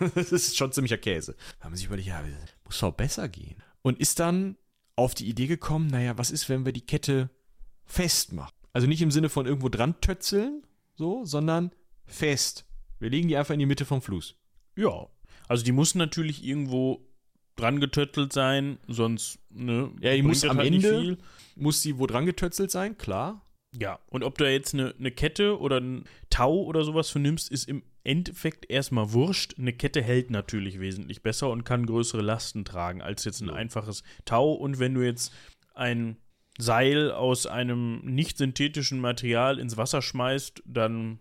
(laughs) das ist schon ziemlicher Käse. Da haben wir sich überlegt, ja, muss doch besser gehen. Und ist dann auf die Idee gekommen, naja, was ist, wenn wir die Kette festmachen? Also nicht im Sinne von irgendwo dran tötzeln, so, sondern fest. Wir legen die einfach in die Mitte vom Fluss. Ja, also die muss natürlich irgendwo dran getöttelt sein, sonst, ne? Ja, die muss am halt Ende, muss sie wo dran getötzelt sein, klar. Ja, und ob du jetzt eine, eine Kette oder ein Tau oder sowas für nimmst, ist im Endeffekt erstmal wurscht. Eine Kette hält natürlich wesentlich besser und kann größere Lasten tragen als jetzt ein einfaches Tau. Und wenn du jetzt ein Seil aus einem nicht synthetischen Material ins Wasser schmeißt, dann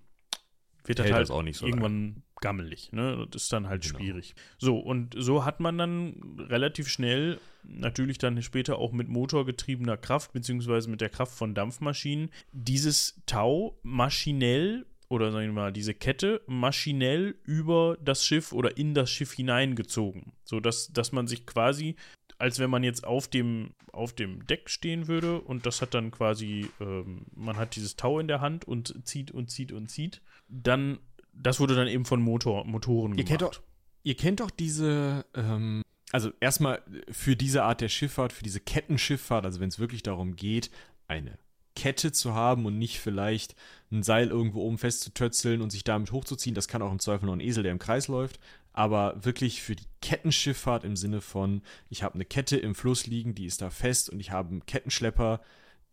wird das halt das so irgendwann lang. gammelig. Ne? Das ist dann halt genau. schwierig. So, und so hat man dann relativ schnell, natürlich dann später auch mit motorgetriebener Kraft, beziehungsweise mit der Kraft von Dampfmaschinen, dieses Tau maschinell oder sagen wir mal, diese Kette maschinell über das Schiff oder in das Schiff hineingezogen. So dass, dass man sich quasi, als wenn man jetzt auf dem, auf dem Deck stehen würde und das hat dann quasi, ähm, man hat dieses Tau in der Hand und zieht und zieht und zieht, dann, das wurde dann eben von Motor, Motoren ihr gemacht. Kennt doch, ihr kennt doch diese, ähm, also erstmal für diese Art der Schifffahrt, für diese Kettenschifffahrt, also wenn es wirklich darum geht, eine Kette zu haben und nicht vielleicht ein Seil irgendwo oben festzutötzeln und sich damit hochzuziehen. Das kann auch im Zweifel noch ein Esel, der im Kreis läuft. Aber wirklich für die Kettenschifffahrt im Sinne von, ich habe eine Kette im Fluss liegen, die ist da fest und ich habe einen Kettenschlepper,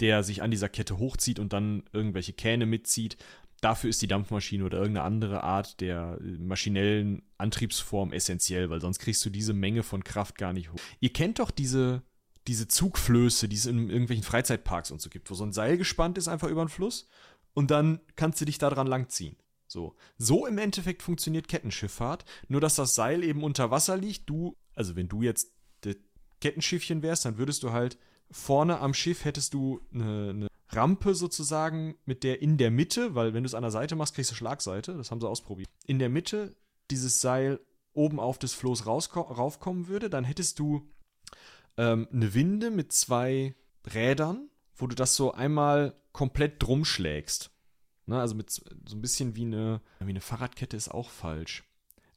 der sich an dieser Kette hochzieht und dann irgendwelche Kähne mitzieht. Dafür ist die Dampfmaschine oder irgendeine andere Art der maschinellen Antriebsform essentiell, weil sonst kriegst du diese Menge von Kraft gar nicht hoch. Ihr kennt doch diese diese Zugflöße, die es in irgendwelchen Freizeitparks und so gibt, wo so ein Seil gespannt ist einfach über den Fluss und dann kannst du dich da dran langziehen. So. So im Endeffekt funktioniert Kettenschifffahrt, nur dass das Seil eben unter Wasser liegt. Du, also wenn du jetzt das Kettenschiffchen wärst, dann würdest du halt vorne am Schiff hättest du eine, eine Rampe sozusagen mit der in der Mitte, weil wenn du es an der Seite machst, kriegst du Schlagseite, das haben sie ausprobiert. In der Mitte dieses Seil oben auf das Floß raufkommen würde, dann hättest du ähm, eine Winde mit zwei Rädern, wo du das so einmal komplett drum schlägst. Ne, also mit so ein bisschen wie eine, wie eine Fahrradkette ist auch falsch.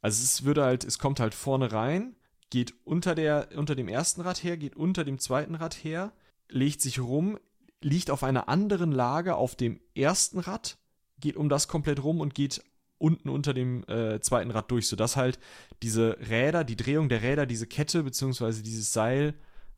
Also es würde halt, es kommt halt vorne rein, geht unter, der, unter dem ersten Rad her, geht unter dem zweiten Rad her, legt sich rum, liegt auf einer anderen Lage auf dem ersten Rad, geht um das komplett rum und geht unten unter dem äh, zweiten Rad durch, sodass halt diese Räder, die Drehung der Räder, diese Kette bzw. dieses Seil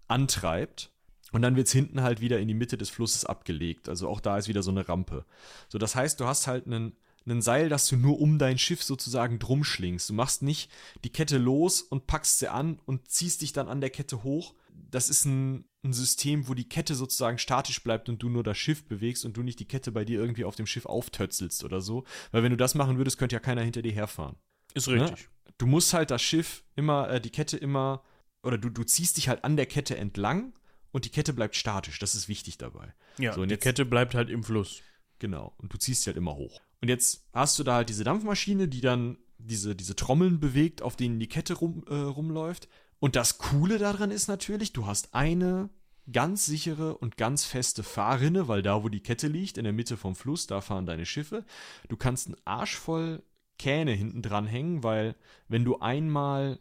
antreibt. Und dann wird es hinten halt wieder in die Mitte des Flusses abgelegt. Also auch da ist wieder so eine Rampe. So, das heißt, du hast halt einen, einen Seil, das du nur um dein Schiff sozusagen drum schlingst. Du machst nicht die Kette los und packst sie an und ziehst dich dann an der Kette hoch. Das ist ein, ein System, wo die Kette sozusagen statisch bleibt und du nur das Schiff bewegst und du nicht die Kette bei dir irgendwie auf dem Schiff auftötzelst oder so. Weil wenn du das machen würdest, könnte ja keiner hinter dir herfahren. Ist richtig. Ne? Du musst halt das Schiff immer, äh, die Kette immer oder du, du ziehst dich halt an der Kette entlang und die Kette bleibt statisch. Das ist wichtig dabei. Ja, so, die jetzt, Kette bleibt halt im Fluss. Genau. Und du ziehst sie halt immer hoch. Und jetzt hast du da halt diese Dampfmaschine, die dann diese, diese Trommeln bewegt, auf denen die Kette rum, äh, rumläuft. Und das Coole daran ist natürlich, du hast eine ganz sichere und ganz feste Fahrrinne, weil da, wo die Kette liegt, in der Mitte vom Fluss, da fahren deine Schiffe. Du kannst einen Arsch voll Kähne hinten dran hängen, weil wenn du einmal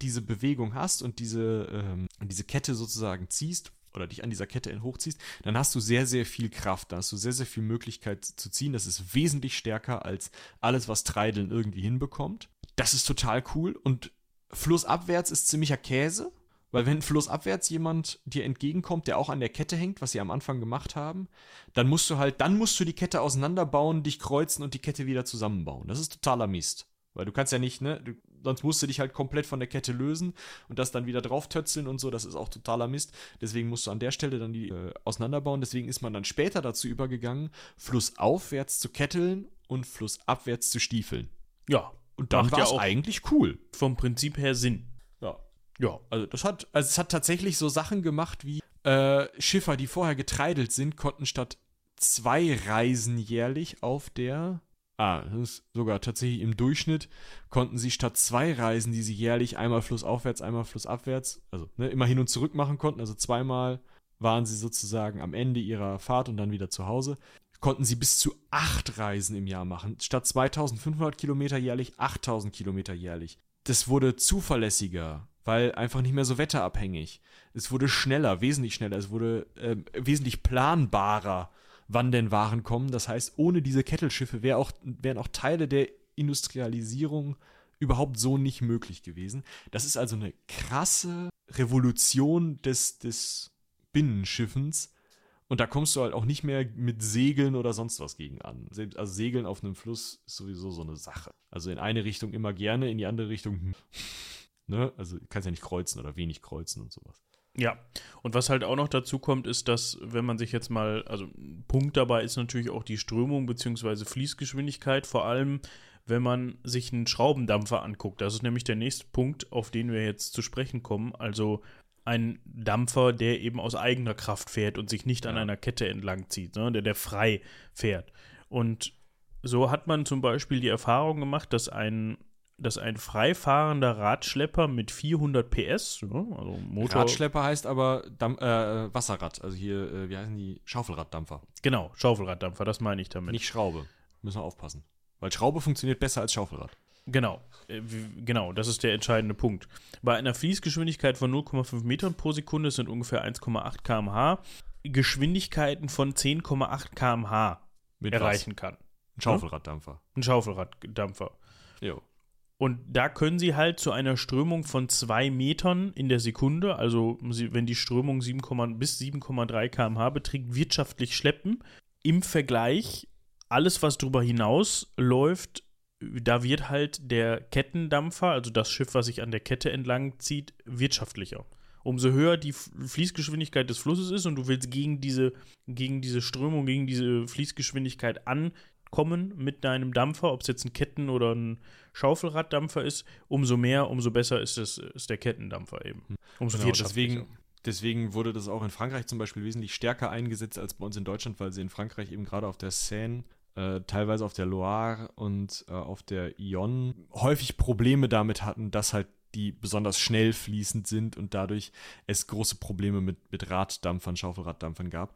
diese Bewegung hast und diese, ähm, diese Kette sozusagen ziehst oder dich an dieser Kette hochziehst, dann hast du sehr, sehr viel Kraft. Da hast du sehr, sehr viel Möglichkeit zu ziehen. Das ist wesentlich stärker als alles, was Treideln irgendwie hinbekommt. Das ist total cool. Und flussabwärts ist ziemlicher Käse, weil wenn flussabwärts jemand dir entgegenkommt, der auch an der Kette hängt, was sie am Anfang gemacht haben, dann musst du halt, dann musst du die Kette auseinanderbauen, dich kreuzen und die Kette wieder zusammenbauen. Das ist totaler Mist. Weil du kannst ja nicht, ne, du, sonst musst du dich halt komplett von der Kette lösen und das dann wieder drauftötzeln und so, das ist auch totaler Mist. Deswegen musst du an der Stelle dann die äh, auseinanderbauen. Deswegen ist man dann später dazu übergegangen, flussaufwärts zu ketteln und flussabwärts zu stiefeln. Ja. Und dann war ja es auch eigentlich cool. vom Prinzip her Sinn. Ja. Ja. Also das hat, also es hat tatsächlich so Sachen gemacht wie äh, Schiffer, die vorher getreidelt sind, konnten statt zwei Reisen jährlich auf der Ah, das ist sogar tatsächlich im Durchschnitt konnten sie statt zwei Reisen, die sie jährlich einmal flussaufwärts, einmal flussabwärts, also ne, immer hin und zurück machen konnten, also zweimal waren sie sozusagen am Ende ihrer Fahrt und dann wieder zu Hause, konnten sie bis zu acht Reisen im Jahr machen. Statt 2500 Kilometer jährlich 8000 Kilometer jährlich. Das wurde zuverlässiger, weil einfach nicht mehr so wetterabhängig. Es wurde schneller, wesentlich schneller, es wurde äh, wesentlich planbarer wann denn Waren kommen. Das heißt, ohne diese Kettelschiffe wär auch, wären auch Teile der Industrialisierung überhaupt so nicht möglich gewesen. Das ist also eine krasse Revolution des, des Binnenschiffens. Und da kommst du halt auch nicht mehr mit Segeln oder sonst was gegen an. Selbst, also Segeln auf einem Fluss ist sowieso so eine Sache. Also in eine Richtung immer gerne, in die andere Richtung. hm. Ne? Also kannst ja nicht kreuzen oder wenig kreuzen und sowas. Ja, und was halt auch noch dazu kommt, ist, dass, wenn man sich jetzt mal, also ein Punkt dabei ist natürlich auch die Strömung bzw. Fließgeschwindigkeit, vor allem wenn man sich einen Schraubendampfer anguckt. Das ist nämlich der nächste Punkt, auf den wir jetzt zu sprechen kommen. Also ein Dampfer, der eben aus eigener Kraft fährt und sich nicht an Ja. einer Kette entlang zieht, ne? der, der frei fährt. Und so hat man zum Beispiel die Erfahrung gemacht, dass ein, dass ein freifahrender Radschlepper mit 400 PS, also Motor, Radschlepper heißt aber Damm, äh, Wasserrad. Also hier, äh, wie heißen die? Schaufelraddampfer. Genau, Schaufelraddampfer, das meine ich damit. Nicht Schraube. Müssen wir aufpassen. Weil Schraube funktioniert besser als Schaufelrad. Genau, äh, genau, das ist der entscheidende Punkt. Bei einer Fließgeschwindigkeit von 0,5 Metern pro Sekunde sind ungefähr 1,8 km/h Geschwindigkeiten von 10,8 km/h erreichen kann. Was? Ein Schaufelraddampfer. Ein Schaufelraddampfer. Jo. Und da können sie halt zu einer Strömung von 2 Metern in der Sekunde, also wenn die Strömung 7, bis 7,3 km/h beträgt, wirtschaftlich schleppen. Im Vergleich, alles, was darüber hinaus läuft, da wird halt der Kettendampfer, also das Schiff, was sich an der Kette entlang zieht, wirtschaftlicher. Umso höher die Fließgeschwindigkeit des Flusses ist und du willst gegen diese, gegen diese Strömung, gegen diese Fließgeschwindigkeit ankommen mit deinem Dampfer, ob es jetzt ein Ketten- oder ein Schaufelraddampfer ist, umso mehr, umso besser ist, es, ist der Kettendampfer eben. Umso Genau, deswegen, deswegen wurde das auch in Frankreich zum Beispiel wesentlich stärker eingesetzt als bei uns in Deutschland, weil sie in Frankreich eben gerade auf der Seine, äh, teilweise auf der Loire und äh, auf der Yonne häufig Probleme damit hatten, dass halt die besonders schnell fließend sind und dadurch es große Probleme mit, mit Raddampfern, Schaufelraddampfern gab.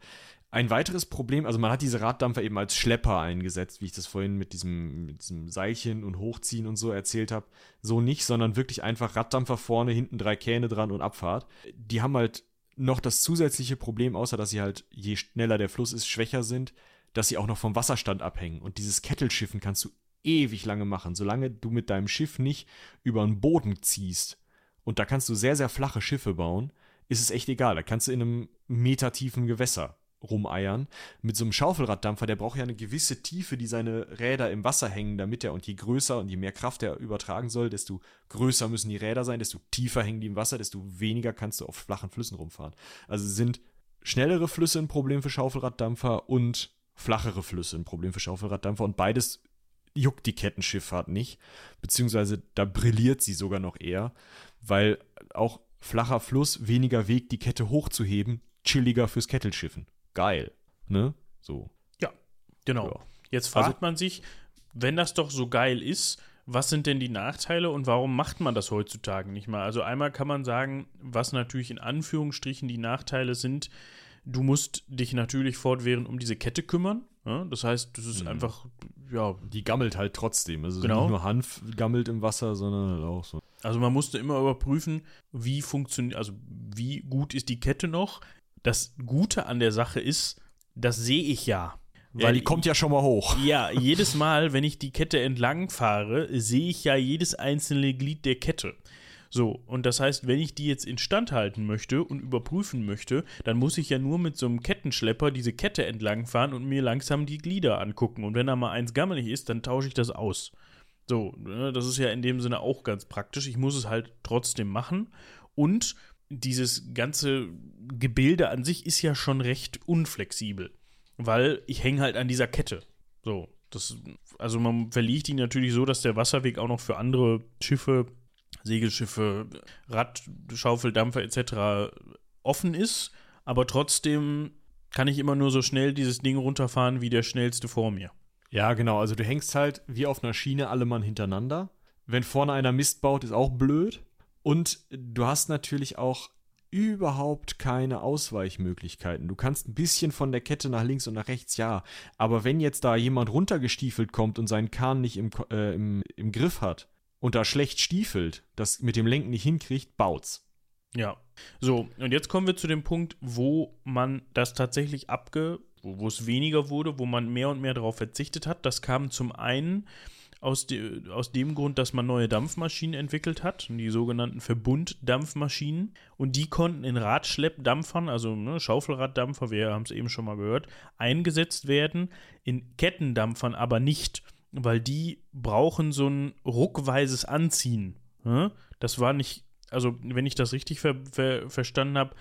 Ein weiteres Problem, also man hat diese Raddampfer eben als Schlepper eingesetzt, wie ich das vorhin mit diesem, mit diesem Seilchen und Hochziehen und so erzählt habe. So nicht, sondern wirklich einfach Raddampfer vorne, hinten drei Kähne dran und Abfahrt. Die haben halt noch das zusätzliche Problem, außer dass sie halt, je schneller der Fluss ist, schwächer sind, dass sie auch noch vom Wasserstand abhängen. Und dieses Kettelschiffen kannst du ewig lange machen, solange du mit deinem Schiff nicht über den Boden ziehst. Und da kannst du sehr, sehr flache Schiffe bauen, ist es echt egal. Da kannst du in einem metertiefen Gewässer rumeiern. Mit so einem Schaufelraddampfer, der braucht ja eine gewisse Tiefe, die seine Räder im Wasser hängen, damit er, und je größer und je mehr Kraft er übertragen soll, desto größer müssen die Räder sein, desto tiefer hängen die im Wasser, desto weniger kannst du auf flachen Flüssen rumfahren. Also sind schnellere Flüsse ein Problem für Schaufelraddampfer und flachere Flüsse ein Problem für Schaufelraddampfer und beides juckt die Kettenschifffahrt nicht, beziehungsweise da brilliert sie sogar noch eher, weil auch flacher Fluss, weniger Weg, die Kette hochzuheben, chilliger fürs Kettelschiffen. Geil, ne? So. Genau. Ja. Jetzt fragt Also- man sich, wenn das doch so geil ist, was sind denn die Nachteile und warum macht man das heutzutage nicht mal? Also einmal kann man sagen, was natürlich in Anführungsstrichen die Nachteile sind, du musst dich natürlich fortwährend um diese Kette kümmern. Ja? Das heißt, das ist Mhm. einfach, ja. Die gammelt halt trotzdem. Also Genau. nicht nur Hanf gammelt im Wasser, sondern halt auch so. Also man musste immer überprüfen, wie funktioniert, also wie gut ist die Kette noch. Das Gute an der Sache ist, das sehe ich ja. Ja, die kommt ja schon mal hoch. (laughs) Ja, jedes Mal, wenn ich die Kette entlang fahre, sehe ich ja jedes einzelne Glied der Kette. So, und das heißt, wenn ich die jetzt instand halten möchte und überprüfen möchte, dann muss ich ja nur mit so einem Kettenschlepper diese Kette entlang fahren und mir langsam die Glieder angucken. Und wenn da mal eins gammelig ist, dann tausche ich das aus. So, ne, das ist ja in dem Sinne auch ganz praktisch. Ich muss es halt trotzdem machen. Und dieses ganze Gebilde an sich ist ja schon recht unflexibel, weil ich hänge halt an dieser Kette. So, das, also man verliegt die natürlich so, dass der Wasserweg auch noch für andere Schiffe, Segelschiffe, Rad, Schaufeldampfer etc. offen ist, aber trotzdem kann ich immer nur so schnell dieses Ding runterfahren wie der schnellste vor mir. Ja, genau. Also du hängst halt wie auf einer Schiene alle Mann hintereinander. Wenn vorne einer Mist baut, ist auch blöd. Und du hast natürlich auch überhaupt keine Ausweichmöglichkeiten. Du kannst ein bisschen von der Kette nach links und nach rechts, ja. Aber wenn jetzt da jemand runtergestiefelt kommt und seinen Kahn nicht im, äh, im, im Griff hat und da schlecht stiefelt, das mit dem Lenken nicht hinkriegt, baut's. Ja. So, und jetzt kommen wir zu dem Punkt, wo man das tatsächlich abge, wo es weniger wurde, wo man mehr und mehr darauf verzichtet hat. Das kam zum einen aus, de, aus dem Grund, dass man neue Dampfmaschinen entwickelt hat, die sogenannten Verbunddampfmaschinen. Und die konnten in Radschleppdampfern, also ne, Schaufelraddampfer, wir haben es eben schon mal gehört, eingesetzt werden, in Kettendampfern aber nicht, weil die brauchen so ein ruckweises Anziehen. ne? Das war nicht, also wenn ich das richtig ver ver verstanden habe,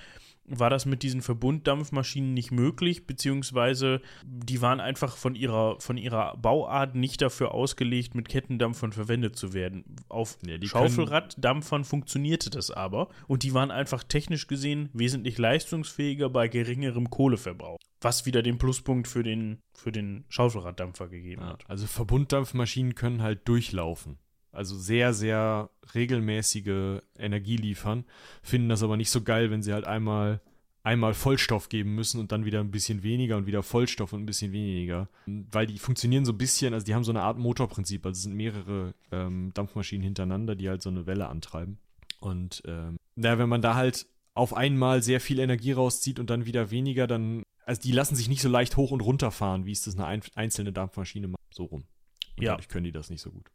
war das mit diesen Verbunddampfmaschinen nicht möglich, beziehungsweise die waren einfach von ihrer, von ihrer Bauart nicht dafür ausgelegt, mit Kettendampfern verwendet zu werden. Auf Ja, Schaufelraddampfern funktionierte das aber und die waren einfach technisch gesehen wesentlich leistungsfähiger bei geringerem Kohleverbrauch, was wieder den Pluspunkt für den, für den Schaufelraddampfer gegeben hat. Also Verbunddampfmaschinen können halt durchlaufen. Also sehr, sehr regelmäßige Energie liefern, finden das aber nicht so geil, wenn sie halt einmal, einmal Vollstoff geben müssen und dann wieder ein bisschen weniger und wieder Vollstoff und ein bisschen weniger. Weil die funktionieren so ein bisschen, also die haben so eine Art Motorprinzip, also es sind mehrere ähm, Dampfmaschinen hintereinander, die halt so eine Welle antreiben. Und ähm, naja, wenn man da halt auf einmal sehr viel Energie rauszieht und dann wieder weniger, dann, also die lassen sich nicht so leicht hoch und runter fahren, wie es das eine ein einzelne Dampfmaschine macht. So rum. Und Ja. dadurch können die das nicht so gut.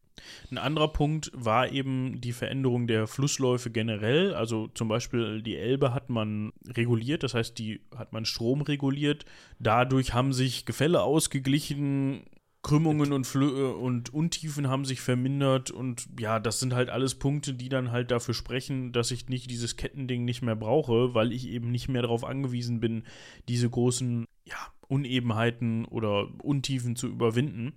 Ein anderer Punkt war eben die Veränderung der Flussläufe generell. Also zum Beispiel die Elbe hat man reguliert, das heißt, die hat man Strom reguliert. Dadurch haben sich Gefälle ausgeglichen, Krümmungen und, Flö und Untiefen haben sich vermindert und ja, das sind halt alles Punkte, die dann halt dafür sprechen, dass ich nicht dieses Kettending nicht mehr brauche, weil ich eben nicht mehr darauf angewiesen bin, diese großen ja, Unebenheiten oder Untiefen zu überwinden.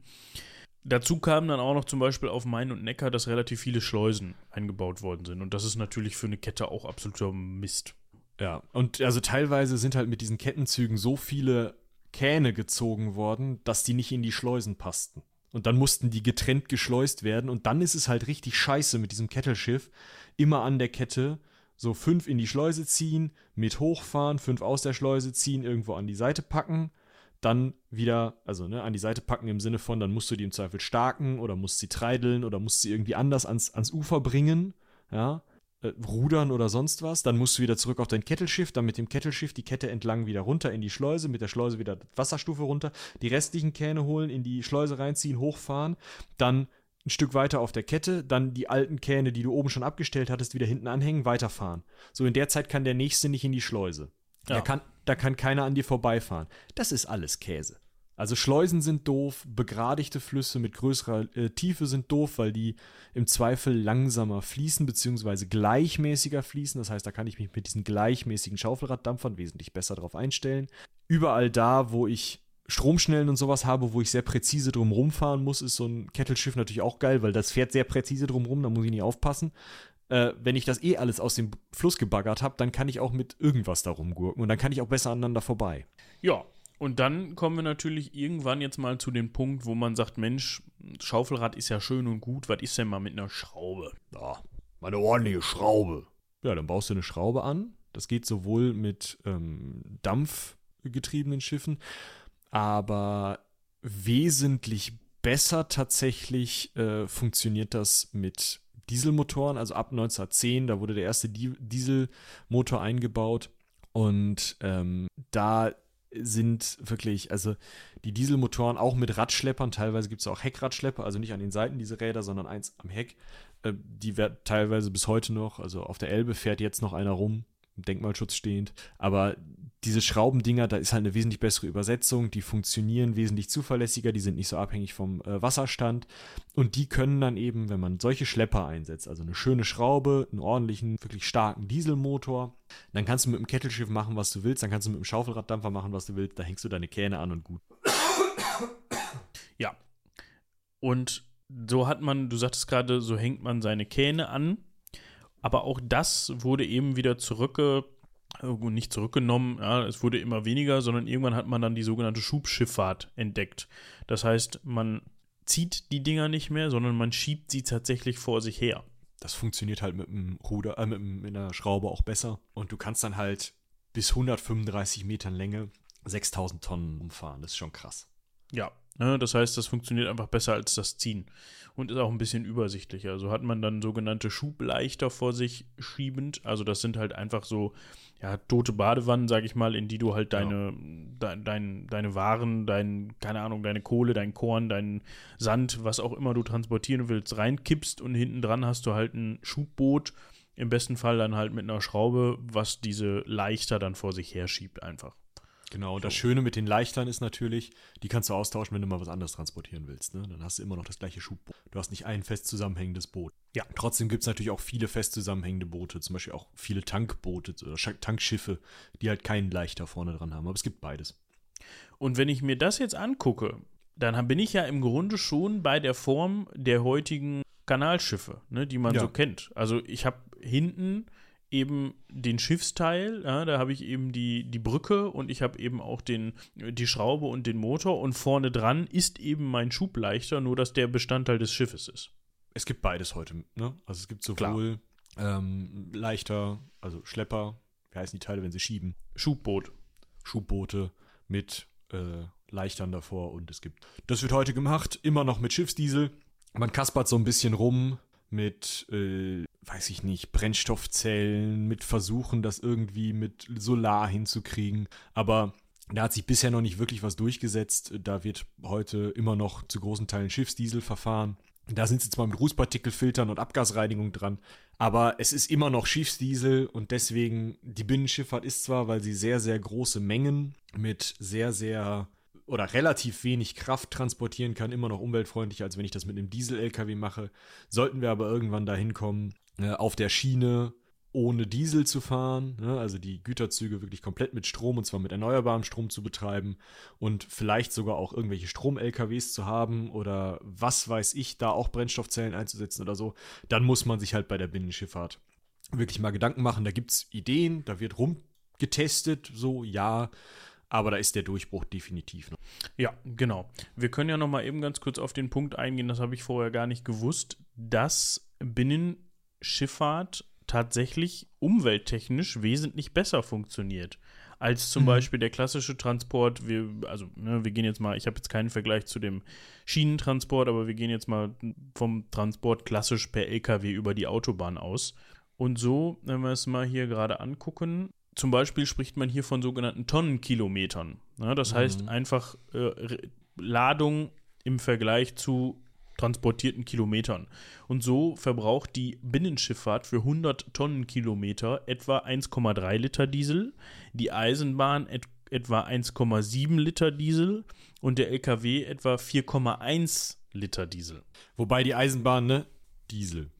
Dazu kam dann auch noch zum Beispiel auf Main und Neckar, dass relativ viele Schleusen eingebaut worden sind. Und das ist natürlich für eine Kette auch absoluter Mist. Ja, und also teilweise sind halt mit diesen Kettenzügen so viele Kähne gezogen worden, dass die nicht in die Schleusen passten. Und dann mussten die getrennt geschleust werden. Und dann ist es halt richtig scheiße mit diesem Kettelschiff. Immer an der Kette so fünf in die Schleuse ziehen, mit hochfahren, fünf aus der Schleuse ziehen, irgendwo an die Seite packen, dann wieder, also ne, an die Seite packen im Sinne von, dann musst du die im Zweifel starken oder musst sie treideln oder musst sie irgendwie anders ans, ans Ufer bringen, ja, äh, rudern oder sonst was. Dann musst du wieder zurück auf dein Kettelschiff, dann mit dem Kettelschiff die Kette entlang wieder runter in die Schleuse, mit der Schleuse wieder Wasserstufe runter, die restlichen Kähne holen, in die Schleuse reinziehen, hochfahren, dann ein Stück weiter auf der Kette, dann die alten Kähne, die du oben schon abgestellt hattest, wieder hinten anhängen, weiterfahren. So in der Zeit kann der nächste nicht in die Schleuse. Ja. Da, kann, da kann keiner an dir vorbeifahren. Das ist alles Käse. Also Schleusen sind doof, begradigte Flüsse mit größerer äh, Tiefe sind doof, weil die im Zweifel langsamer fließen, beziehungsweise gleichmäßiger fließen. Das heißt, da kann ich mich mit diesen gleichmäßigen Schaufelraddampfern wesentlich besser drauf einstellen. Überall da, wo ich Stromschnellen und sowas habe, wo ich sehr präzise drum rumfahren muss, ist so ein Kettelschiff natürlich auch geil, weil das fährt sehr präzise drum rum, da muss ich nicht aufpassen. Äh, wenn ich das eh alles aus dem Fluss gebaggert habe, dann kann ich auch mit irgendwas da rumgurken und dann kann ich auch besser aneinander vorbei. Ja, und dann kommen wir natürlich irgendwann jetzt mal zu dem Punkt, wo man sagt, Mensch, Schaufelrad ist ja schön und gut, was ist denn mal mit einer Schraube? Ja, meine ordentliche Schraube. Ja, dann baust du eine Schraube an. Das geht sowohl mit ähm, dampfgetriebenen Schiffen, aber wesentlich besser tatsächlich äh, funktioniert das mit Dieselmotoren, also ab 1910, da wurde der erste Di Dieselmotor eingebaut und ähm, da sind wirklich, also die Dieselmotoren auch mit Radschleppern, teilweise gibt es auch Heckradschlepper, also nicht an den Seiten diese Räder, sondern eins am Heck. Äh, die wird teilweise bis heute noch, also auf der Elbe fährt jetzt noch einer rum, Denkmalschutz stehend, aber diese Schraubendinger, da ist halt eine wesentlich bessere Übersetzung, die funktionieren wesentlich zuverlässiger, die sind nicht so abhängig vom äh, Wasserstand und die können dann eben, wenn man solche Schlepper einsetzt, also eine schöne Schraube, einen ordentlichen, wirklich starken Dieselmotor, dann kannst du mit dem Kettelschiff machen, was du willst, dann kannst du mit dem Schaufelraddampfer machen, was du willst, da hängst du deine Kähne an und gut. Ja. Und so hat man, du sagtest gerade, so hängt man seine Kähne an, aber auch das wurde eben wieder zurückge nicht zurückgenommen, ja, es wurde immer weniger, sondern irgendwann hat man dann die sogenannte Schubschifffahrt entdeckt. Das heißt, man zieht die Dinger nicht mehr, sondern man schiebt sie tatsächlich vor sich her. Das funktioniert halt mit dem Ruder, äh, mit, einer Schraube auch besser. Und du kannst dann halt bis 135 Metern Länge 6000 Tonnen umfahren. Das ist schon krass. Ja, das heißt, das funktioniert einfach besser als das Ziehen und ist auch ein bisschen übersichtlicher. So hat man dann sogenannte Schubleichter vor sich schiebend. Also das sind halt einfach so ja, tote Badewannen, sag ich mal, in die du halt deine, ja. de, dein, deine Waren, dein, keine Ahnung, deine Kohle, dein Korn, dein Sand, was auch immer du transportieren willst, reinkippst und hinten dran hast du halt ein Schubboot, im besten Fall dann halt mit einer Schraube, was diese Leichter dann vor sich her schiebt einfach. Genau, und das Schöne mit den Leichtern ist natürlich, die kannst du austauschen, wenn du mal was anderes transportieren willst. Ne? Dann hast du immer noch das gleiche Schubboot. Du hast nicht ein fest zusammenhängendes Boot. Ja. Trotzdem gibt es natürlich auch viele fest zusammenhängende Boote, zum Beispiel auch viele Tankboote oder Tankschiffe, die halt keinen Leichter vorne dran haben. Aber es gibt beides. Und wenn ich mir das jetzt angucke, dann bin ich ja im Grunde schon bei der Form der heutigen Kanalschiffe, ne, die man ja. so kennt. Also ich habe hinten eben den Schiffsteil, ja, da habe ich eben die, die Brücke und ich habe eben auch den, die Schraube und den Motor und vorne dran ist eben mein Schubleichter, nur dass der Bestandteil des Schiffes ist. Es gibt beides heute, ne? Also es gibt sowohl ähm, Leichter, also Schlepper, wie heißen die Teile, wenn sie schieben? Schubboot. Schubboote mit äh, Leichtern davor und es gibt. Das wird heute gemacht, immer noch mit Schiffsdiesel. Man kaspert so ein bisschen rum, mit, äh, weiß ich nicht, Brennstoffzellen, mit Versuchen, das irgendwie mit Solar hinzukriegen. Aber da hat sich bisher noch nicht wirklich was durchgesetzt. Da wird heute immer noch zu großen Teilen Schiffsdiesel verfahren. Da sind sie zwar mit Rußpartikelfiltern und Abgasreinigung dran, aber es ist immer noch Schiffsdiesel und deswegen die Binnenschifffahrt ist zwar, weil sie sehr, sehr große Mengen mit sehr, sehr oder relativ wenig Kraft transportieren kann, immer noch umweltfreundlicher, als wenn ich das mit einem Diesel-LKW mache. Sollten wir aber irgendwann dahin kommen, auf der Schiene ohne Diesel zu fahren, ne, also die Güterzüge wirklich komplett mit Strom und zwar mit erneuerbarem Strom zu betreiben und vielleicht sogar auch irgendwelche Strom-LKWs zu haben oder was weiß ich, da auch Brennstoffzellen einzusetzen oder so, dann muss man sich halt bei der Binnenschifffahrt wirklich mal Gedanken machen. Da gibt es Ideen, da wird rumgetestet, so ja, aber da ist der Durchbruch definitiv. Ne? Ja, genau. Wir können ja noch mal eben ganz kurz auf den Punkt eingehen, das habe ich vorher gar nicht gewusst, dass Binnenschifffahrt tatsächlich umwelttechnisch wesentlich besser funktioniert als zum mhm. Beispiel der klassische Transport. Wir, also, ne, wir gehen jetzt mal, ich habe jetzt keinen Vergleich zu dem Schienentransport, aber wir gehen jetzt mal vom Transport klassisch per LKW über die Autobahn aus. Und so, wenn wir es mal hier gerade angucken, zum Beispiel spricht man hier von sogenannten Tonnenkilometern. Ja, das mhm. heißt einfach äh, Ladung im Vergleich zu transportierten Kilometern. Und so verbraucht die Binnenschifffahrt für 100 Tonnenkilometer etwa 1,3 Liter Diesel, die Eisenbahn et etwa 1,7 Liter Diesel und der LKW etwa 4,1 Liter Diesel. Wobei die Eisenbahn, ne? Diesel.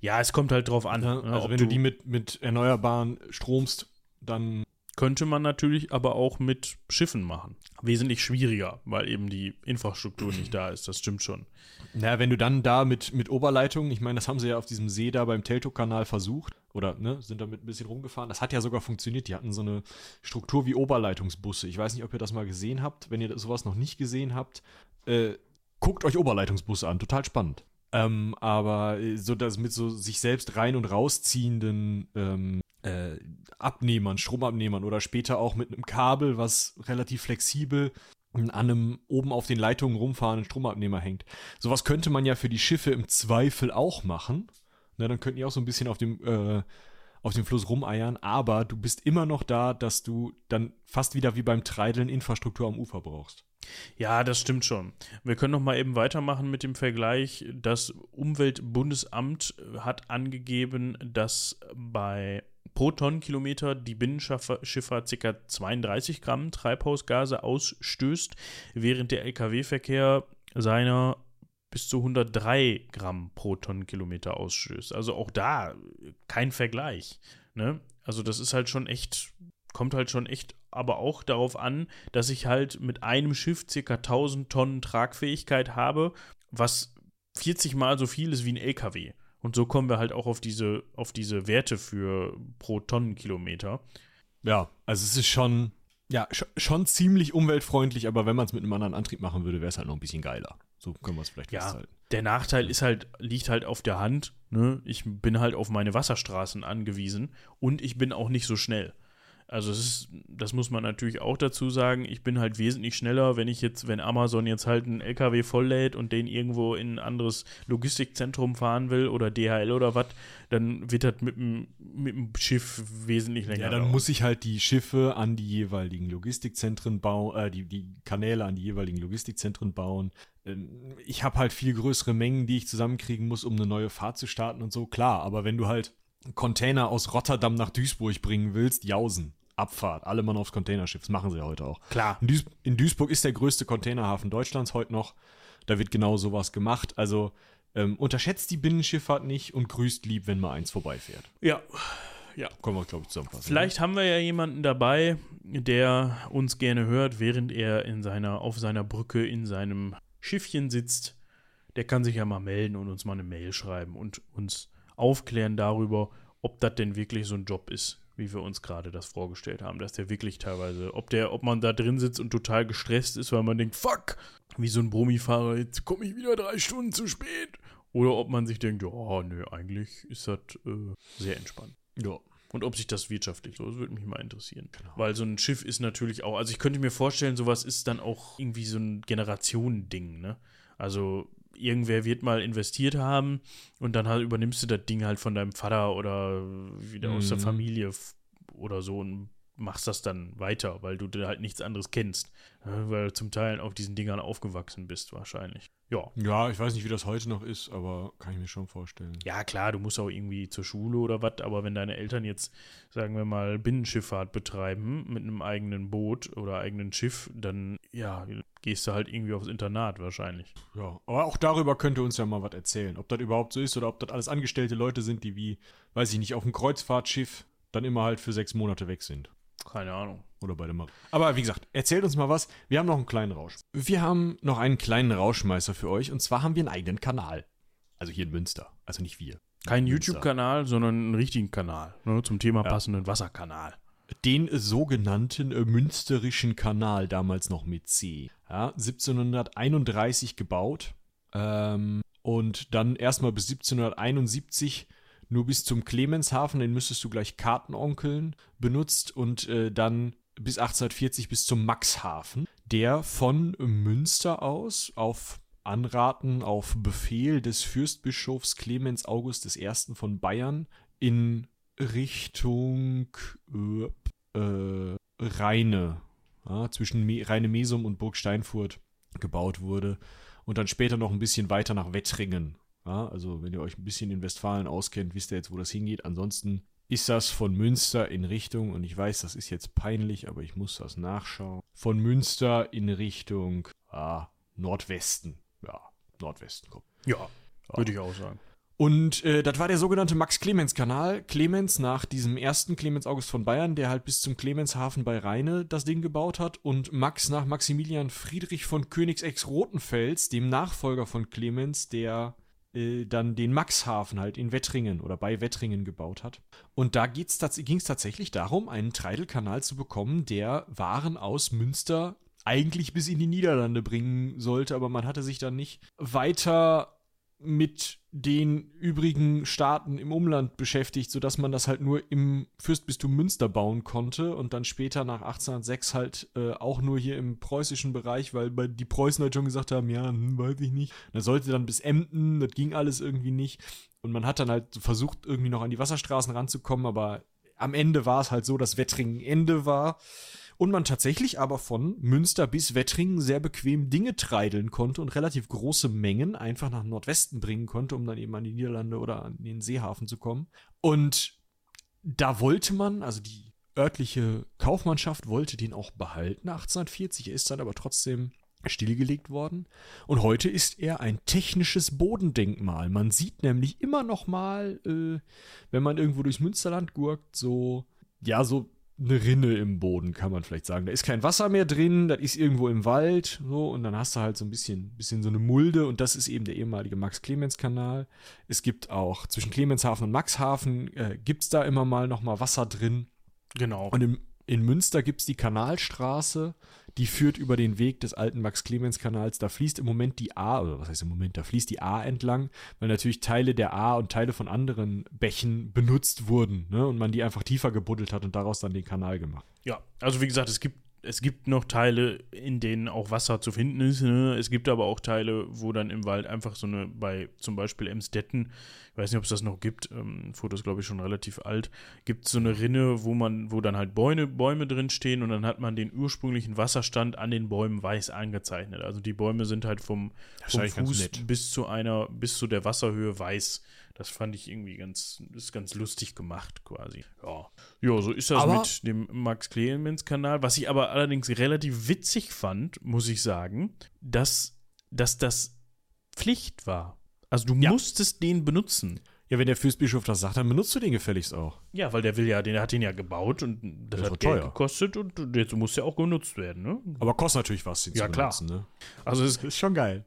Ja, es kommt halt drauf an. Ja, ne, also wenn du die mit, mit erneuerbaren stromst, dann könnte man natürlich aber auch mit Schiffen machen. Wesentlich schwieriger, weil eben die Infrastruktur nicht da ist, das stimmt schon. Naja, wenn du dann da mit, mit Oberleitungen, ich meine, das haben sie ja auf diesem See da beim Teltow-Kanal versucht, oder ne, sind damit ein bisschen rumgefahren. Das hat ja sogar funktioniert. Die hatten so eine Struktur wie Oberleitungsbusse. Ich weiß nicht, ob ihr das mal gesehen habt. Wenn ihr sowas noch nicht gesehen habt, äh, guckt euch Oberleitungsbusse an. Total spannend. Ähm, aber äh, so das mit so sich selbst rein und rausziehenden ähm, äh, Abnehmern, Stromabnehmern oder später auch mit einem Kabel, was relativ flexibel an einem oben auf den Leitungen rumfahrenden Stromabnehmer hängt. Sowas könnte man ja für die Schiffe im Zweifel auch machen. Na, dann könnten die auch so ein bisschen auf dem, äh, auf dem Fluss rumeiern, aber du bist immer noch da, dass du dann fast wieder wie beim Treideln Infrastruktur am Ufer brauchst. Ja, das stimmt schon. Wir können noch mal eben weitermachen mit dem Vergleich. Das Umweltbundesamt hat angegeben, dass bei pro Tonnenkilometer die Binnenschifffahrt ca. 32 Gramm Treibhausgase ausstößt, während der Lkw-Verkehr seiner bis zu 103 Gramm pro Tonnenkilometer ausstößt. Also auch da kein Vergleich. Ne? Also das ist halt schon echt, kommt halt schon echt aber auch darauf an, dass ich halt mit einem Schiff ca. 1000 Tonnen Tragfähigkeit habe, was 40 mal so viel ist wie ein LKW. Und so kommen wir halt auch auf diese, auf diese Werte für pro Tonnenkilometer. Ja, also es ist schon, ja, schon ziemlich umweltfreundlich, aber wenn man es mit einem anderen Antrieb machen würde, wäre es halt noch ein bisschen geiler. So können wir es vielleicht ja, festhalten. Der Nachteil ist halt, liegt halt auf der Hand. Ne? Ich bin halt auf meine Wasserstraßen angewiesen und ich bin auch nicht so schnell. Also das, ist, das muss man natürlich auch dazu sagen. Ich bin halt wesentlich schneller, wenn ich jetzt, wenn Amazon jetzt halt einen LKW volllädt und den irgendwo in ein anderes Logistikzentrum fahren will oder DHL oder was, dann wird das mit dem, mit dem Schiff wesentlich länger. Ja, dann dauern. muss ich halt die Schiffe an die jeweiligen Logistikzentren bauen, äh, die, die Kanäle an die jeweiligen Logistikzentren bauen. Ähm, ich habe halt viel größere Mengen, die ich zusammenkriegen muss, um eine neue Fahrt zu starten und so, klar. Aber wenn du halt Container aus Rotterdam nach Duisburg bringen willst, jausen. Abfahrt, alle Mann aufs Containerschiff. Das machen sie ja heute auch. Klar. In, Duis in, Duisburg ist der größte Containerhafen Deutschlands heute noch. Da wird genau sowas gemacht. Also ähm, unterschätzt die Binnenschifffahrt nicht und grüßt lieb, wenn mal eins vorbeifährt. Ja. Ja. Können wir, glaube ich, zusammenfassen. Vielleicht haben wir ja jemanden dabei, der uns gerne hört, während er in seiner, auf seiner Brücke in seinem Schiffchen sitzt. Der kann sich ja mal melden und uns mal eine Mail schreiben und uns aufklären darüber, ob das denn wirklich so ein Job ist, wie wir uns gerade das vorgestellt haben, dass der wirklich teilweise, ob der, ob man da drin sitzt und total gestresst ist, weil man denkt, fuck, wie so ein Brumifahrer, jetzt komme ich wieder drei Stunden zu spät. Oder ob man sich denkt, ja, oh, nö, eigentlich ist das äh, sehr entspannt. Ja. Und ob sich das wirtschaftlich so, das würde mich mal interessieren. Genau. Weil so ein Schiff ist natürlich auch, also ich könnte mir vorstellen, sowas ist dann auch irgendwie so ein Generationending, ne? Also irgendwer wird mal investiert haben und dann halt übernimmst du das Ding halt von deinem Vater oder wieder mhm. aus der mhm. Familie oder so und machst das dann weiter, weil du halt nichts anderes kennst. Weil du zum Teil auf diesen Dingern aufgewachsen bist, wahrscheinlich. Ja. Ja, ich weiß nicht, wie das heute noch ist, aber kann ich mir schon vorstellen. Ja, klar, du musst auch irgendwie zur Schule oder was, aber wenn deine Eltern jetzt, sagen wir mal, Binnenschifffahrt betreiben mit einem eigenen Boot oder eigenen Schiff, dann, ja, gehst du halt irgendwie aufs Internat wahrscheinlich. Ja, aber auch darüber könnt ihr uns ja mal was erzählen. Ob das überhaupt so ist oder ob das alles angestellte Leute sind, die wie, weiß ich nicht, auf einem Kreuzfahrtschiff dann immer halt für sechs Monate weg sind. Keine Ahnung. Oder bei der Mar Aber wie gesagt, erzählt uns mal was. Wir haben noch einen kleinen Rausch. Wir haben noch einen kleinen Rauschmeister für euch. Und zwar haben wir einen eigenen Kanal. Also hier in Münster. Also nicht wir. Kein YouTube-Kanal, sondern einen richtigen Kanal. Ne, zum Thema ja. passenden Wasserkanal. Den sogenannten äh, Münsterischen Kanal, damals noch mit C. Ja, 1731 gebaut. Ähm, und dann erstmal bis 1771 nur bis zum Clemenshafen, den müsstest du gleich Kartenonkeln benutzt und äh, dann bis 1840 bis zum Maxhafen, der von Münster aus auf Anraten, auf Befehl des Fürstbischofs Clemens August I. von Bayern in Richtung äh, äh, Rheine, ja, zwischen Me Rheine Mesum und Burg Steinfurt gebaut wurde und dann später noch ein bisschen weiter nach Wettringen ja, also wenn ihr euch ein bisschen in Westfalen auskennt, wisst ihr jetzt, wo das hingeht. Ansonsten ist das von Münster in Richtung, und ich weiß, das ist jetzt peinlich, aber ich muss das nachschauen, von Münster in Richtung ah, Nordwesten. Ja, Nordwesten kommt. Ja, ja. würde ich auch sagen. Und äh, das war der sogenannte Max-Clemens-Kanal. Clemens nach diesem ersten Clemens August von Bayern, der halt bis zum Clemenshafen bei Rheine das Ding gebaut hat. Und Max nach Maximilian Friedrich von Königsegg Rotenfels, dem Nachfolger von Clemens, der äh, dann den Maxhafen halt in Wettringen oder bei Wettringen gebaut hat. Und da ging es tatsächlich darum, einen Treidelkanal zu bekommen, der Waren aus Münster eigentlich bis in die Niederlande bringen sollte, aber man hatte sich dann nicht weiter mit den übrigen Staaten im Umland beschäftigt, sodass man das halt nur im Fürstbistum Münster bauen konnte und dann später nach 1806 halt äh, auch nur hier im preußischen Bereich, weil die Preußen halt schon gesagt haben, ja, hm, weiß ich nicht. Das sollte dann bis Emden, das ging alles irgendwie nicht. Und man hat dann halt versucht, irgendwie noch an die Wasserstraßen ranzukommen, aber am Ende war es halt so, dass Wettringen Ende war und man tatsächlich aber von Münster bis Wettringen sehr bequem Dinge treideln konnte und relativ große Mengen einfach nach Nordwesten bringen konnte, um dann eben an die Niederlande oder an den Seehafen zu kommen. Und da wollte man, also die örtliche Kaufmannschaft wollte den auch behalten 1840. Er ist dann aber trotzdem stillgelegt worden. Und heute ist er ein technisches Bodendenkmal. Man sieht nämlich immer noch mal, äh, wenn man irgendwo durchs Münsterland gurkt, so, ja, so eine Rinne im Boden, kann man vielleicht sagen. Da ist kein Wasser mehr drin, das ist irgendwo im Wald, so, und dann hast du halt so ein bisschen, bisschen so eine Mulde, und das ist eben der ehemalige Max-Clemens-Kanal. Es gibt auch zwischen Clemenshafen und Maxhafen, äh, gibt es da immer mal nochmal Wasser drin. Genau. Und im, in Münster gibt es die Kanalstraße, die führt über den Weg des alten Max-Clemens-Kanals. Da fließt im Moment die A, oder was heißt im Moment, da fließt die A entlang, weil natürlich Teile der A und Teile von anderen Bächen benutzt wurden ne? und man die einfach tiefer gebuddelt hat und daraus dann den Kanal gemacht. Ja, also wie gesagt, es gibt es gibt noch Teile, in denen auch Wasser zu finden ist. Ne? Es gibt aber auch Teile, wo dann im Wald einfach so eine, bei zum Beispiel Emstetten, ich weiß nicht, ob es das noch gibt, ähm, Foto ist glaube ich schon relativ alt, gibt es so eine Rinne, wo man, wo dann halt Bäume, Bäume drin stehen und dann hat man den ursprünglichen Wasserstand an den Bäumen weiß angezeichnet. Also die Bäume sind halt vom, vom Fuß bis zu einer, bis zu der Wasserhöhe weiß das fand ich irgendwie ganz, ist ganz lustig gemacht quasi. Ja, ja so ist das aber mit dem Max Clemens-Kanal. Was ich aber allerdings relativ witzig fand, muss ich sagen, dass, dass das Pflicht war. Also du ja. musstest den benutzen. Ja, wenn der Fürstbischof das sagt, dann benutzt du den gefälligst auch. Ja, weil der will ja, der hat den ja gebaut und das, das hat Geld teuer. gekostet und jetzt muss ja auch genutzt werden, ne? Aber kostet natürlich was, den ja, zu benutzen, klar. ne? Also es ist schon geil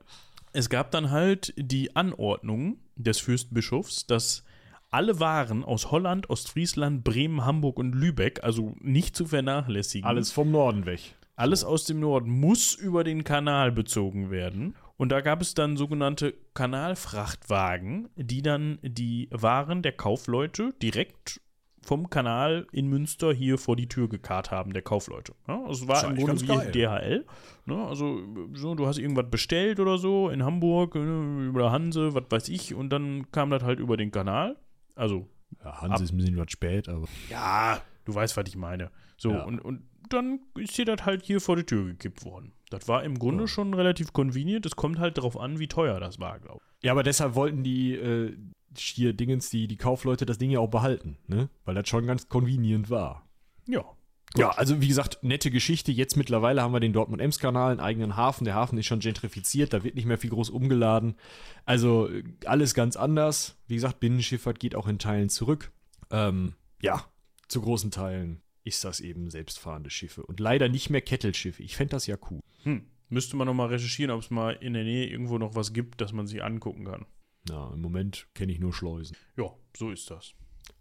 es gab dann halt die Anordnung des Fürstbischofs, dass alle Waren aus Holland, Ostfriesland, Bremen, Hamburg und Lübeck, also nicht zu vernachlässigen. Alles vom Norden weg. Alles aus dem Norden muss über den Kanal bezogen werden. Und da gab es dann sogenannte Kanalfrachtwagen, die dann die Waren der Kaufleute direkt vom Kanal in Münster hier vor die Tür gekarrt haben, der Kaufleute. Ja, also es war im Grunde wie geil. DHL. Ne? Also, so, du hast irgendwas bestellt oder so in Hamburg, ne, über Hanse, was weiß ich, und dann kam das halt über den Kanal. Also. Ja, Hanse ab, ist ein bisschen was spät, aber. Ja, du weißt, was ich meine. So, ja. und, und dann ist hier das halt hier vor die Tür gekippt worden. Das war im Grunde ja. schon relativ convenient. Es kommt halt darauf an, wie teuer das war, glaube ich. Ja, aber deshalb wollten die, äh, hier Dingens, die, die Kaufleute das Ding ja auch behalten, ne? Weil das schon ganz convenient war. Ja. Gut. Ja, also wie gesagt, nette Geschichte. Jetzt mittlerweile haben wir den Dortmund-Ems-Kanal, einen eigenen Hafen. Der Hafen ist schon gentrifiziert, da wird nicht mehr viel groß umgeladen. Also alles ganz anders. Wie gesagt, Binnenschifffahrt geht auch in Teilen zurück. Ähm, ja, zu großen Teilen ist das eben selbstfahrende Schiffe. Und leider nicht mehr Kettelschiffe. Ich fände das ja cool. Hm. Müsste man noch mal recherchieren, ob es mal in der Nähe irgendwo noch was gibt, das man sich angucken kann. Na, im Moment kenne ich nur Schleusen. Ja, so ist das.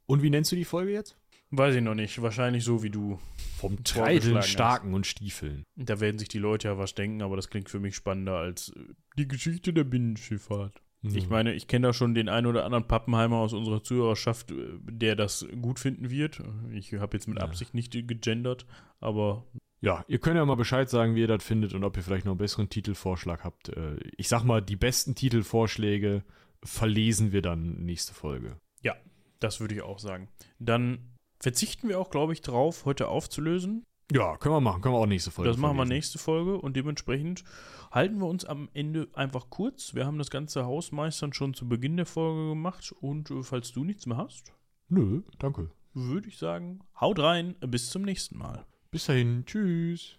Und wie nennst du die Folge jetzt? Weiß ich noch nicht. Wahrscheinlich so wie du. Vom Treideln, Starken und Stiefeln. Da werden sich die Leute ja was denken, aber das klingt für mich spannender als äh, die Geschichte der Binnenschifffahrt. Mhm. Ich meine, ich kenne da schon den einen oder anderen Pappenheimer aus unserer Zuhörerschaft, äh, der das gut finden wird. Ich habe jetzt mit Absicht nicht gegendert, aber. Ja, ihr könnt ja mal Bescheid sagen, wie ihr das findet und ob ihr vielleicht noch einen besseren Titelvorschlag habt. Äh, ich sag mal, die besten Titelvorschläge verlesen wir dann nächste Folge. Ja, das würde ich auch sagen. Dann verzichten wir auch, glaube ich, drauf, heute aufzulösen. Ja, können wir machen. Können wir auch nächste Folge. Das machen wir nächste Folge und dementsprechend halten wir uns am Ende einfach kurz. Wir haben das ganze Hausmeistern schon zu Beginn der Folge gemacht und äh, falls du nichts mehr hast. Nö, danke. Würde ich sagen, haut rein, bis zum nächsten Mal. Bis dahin, tschüss.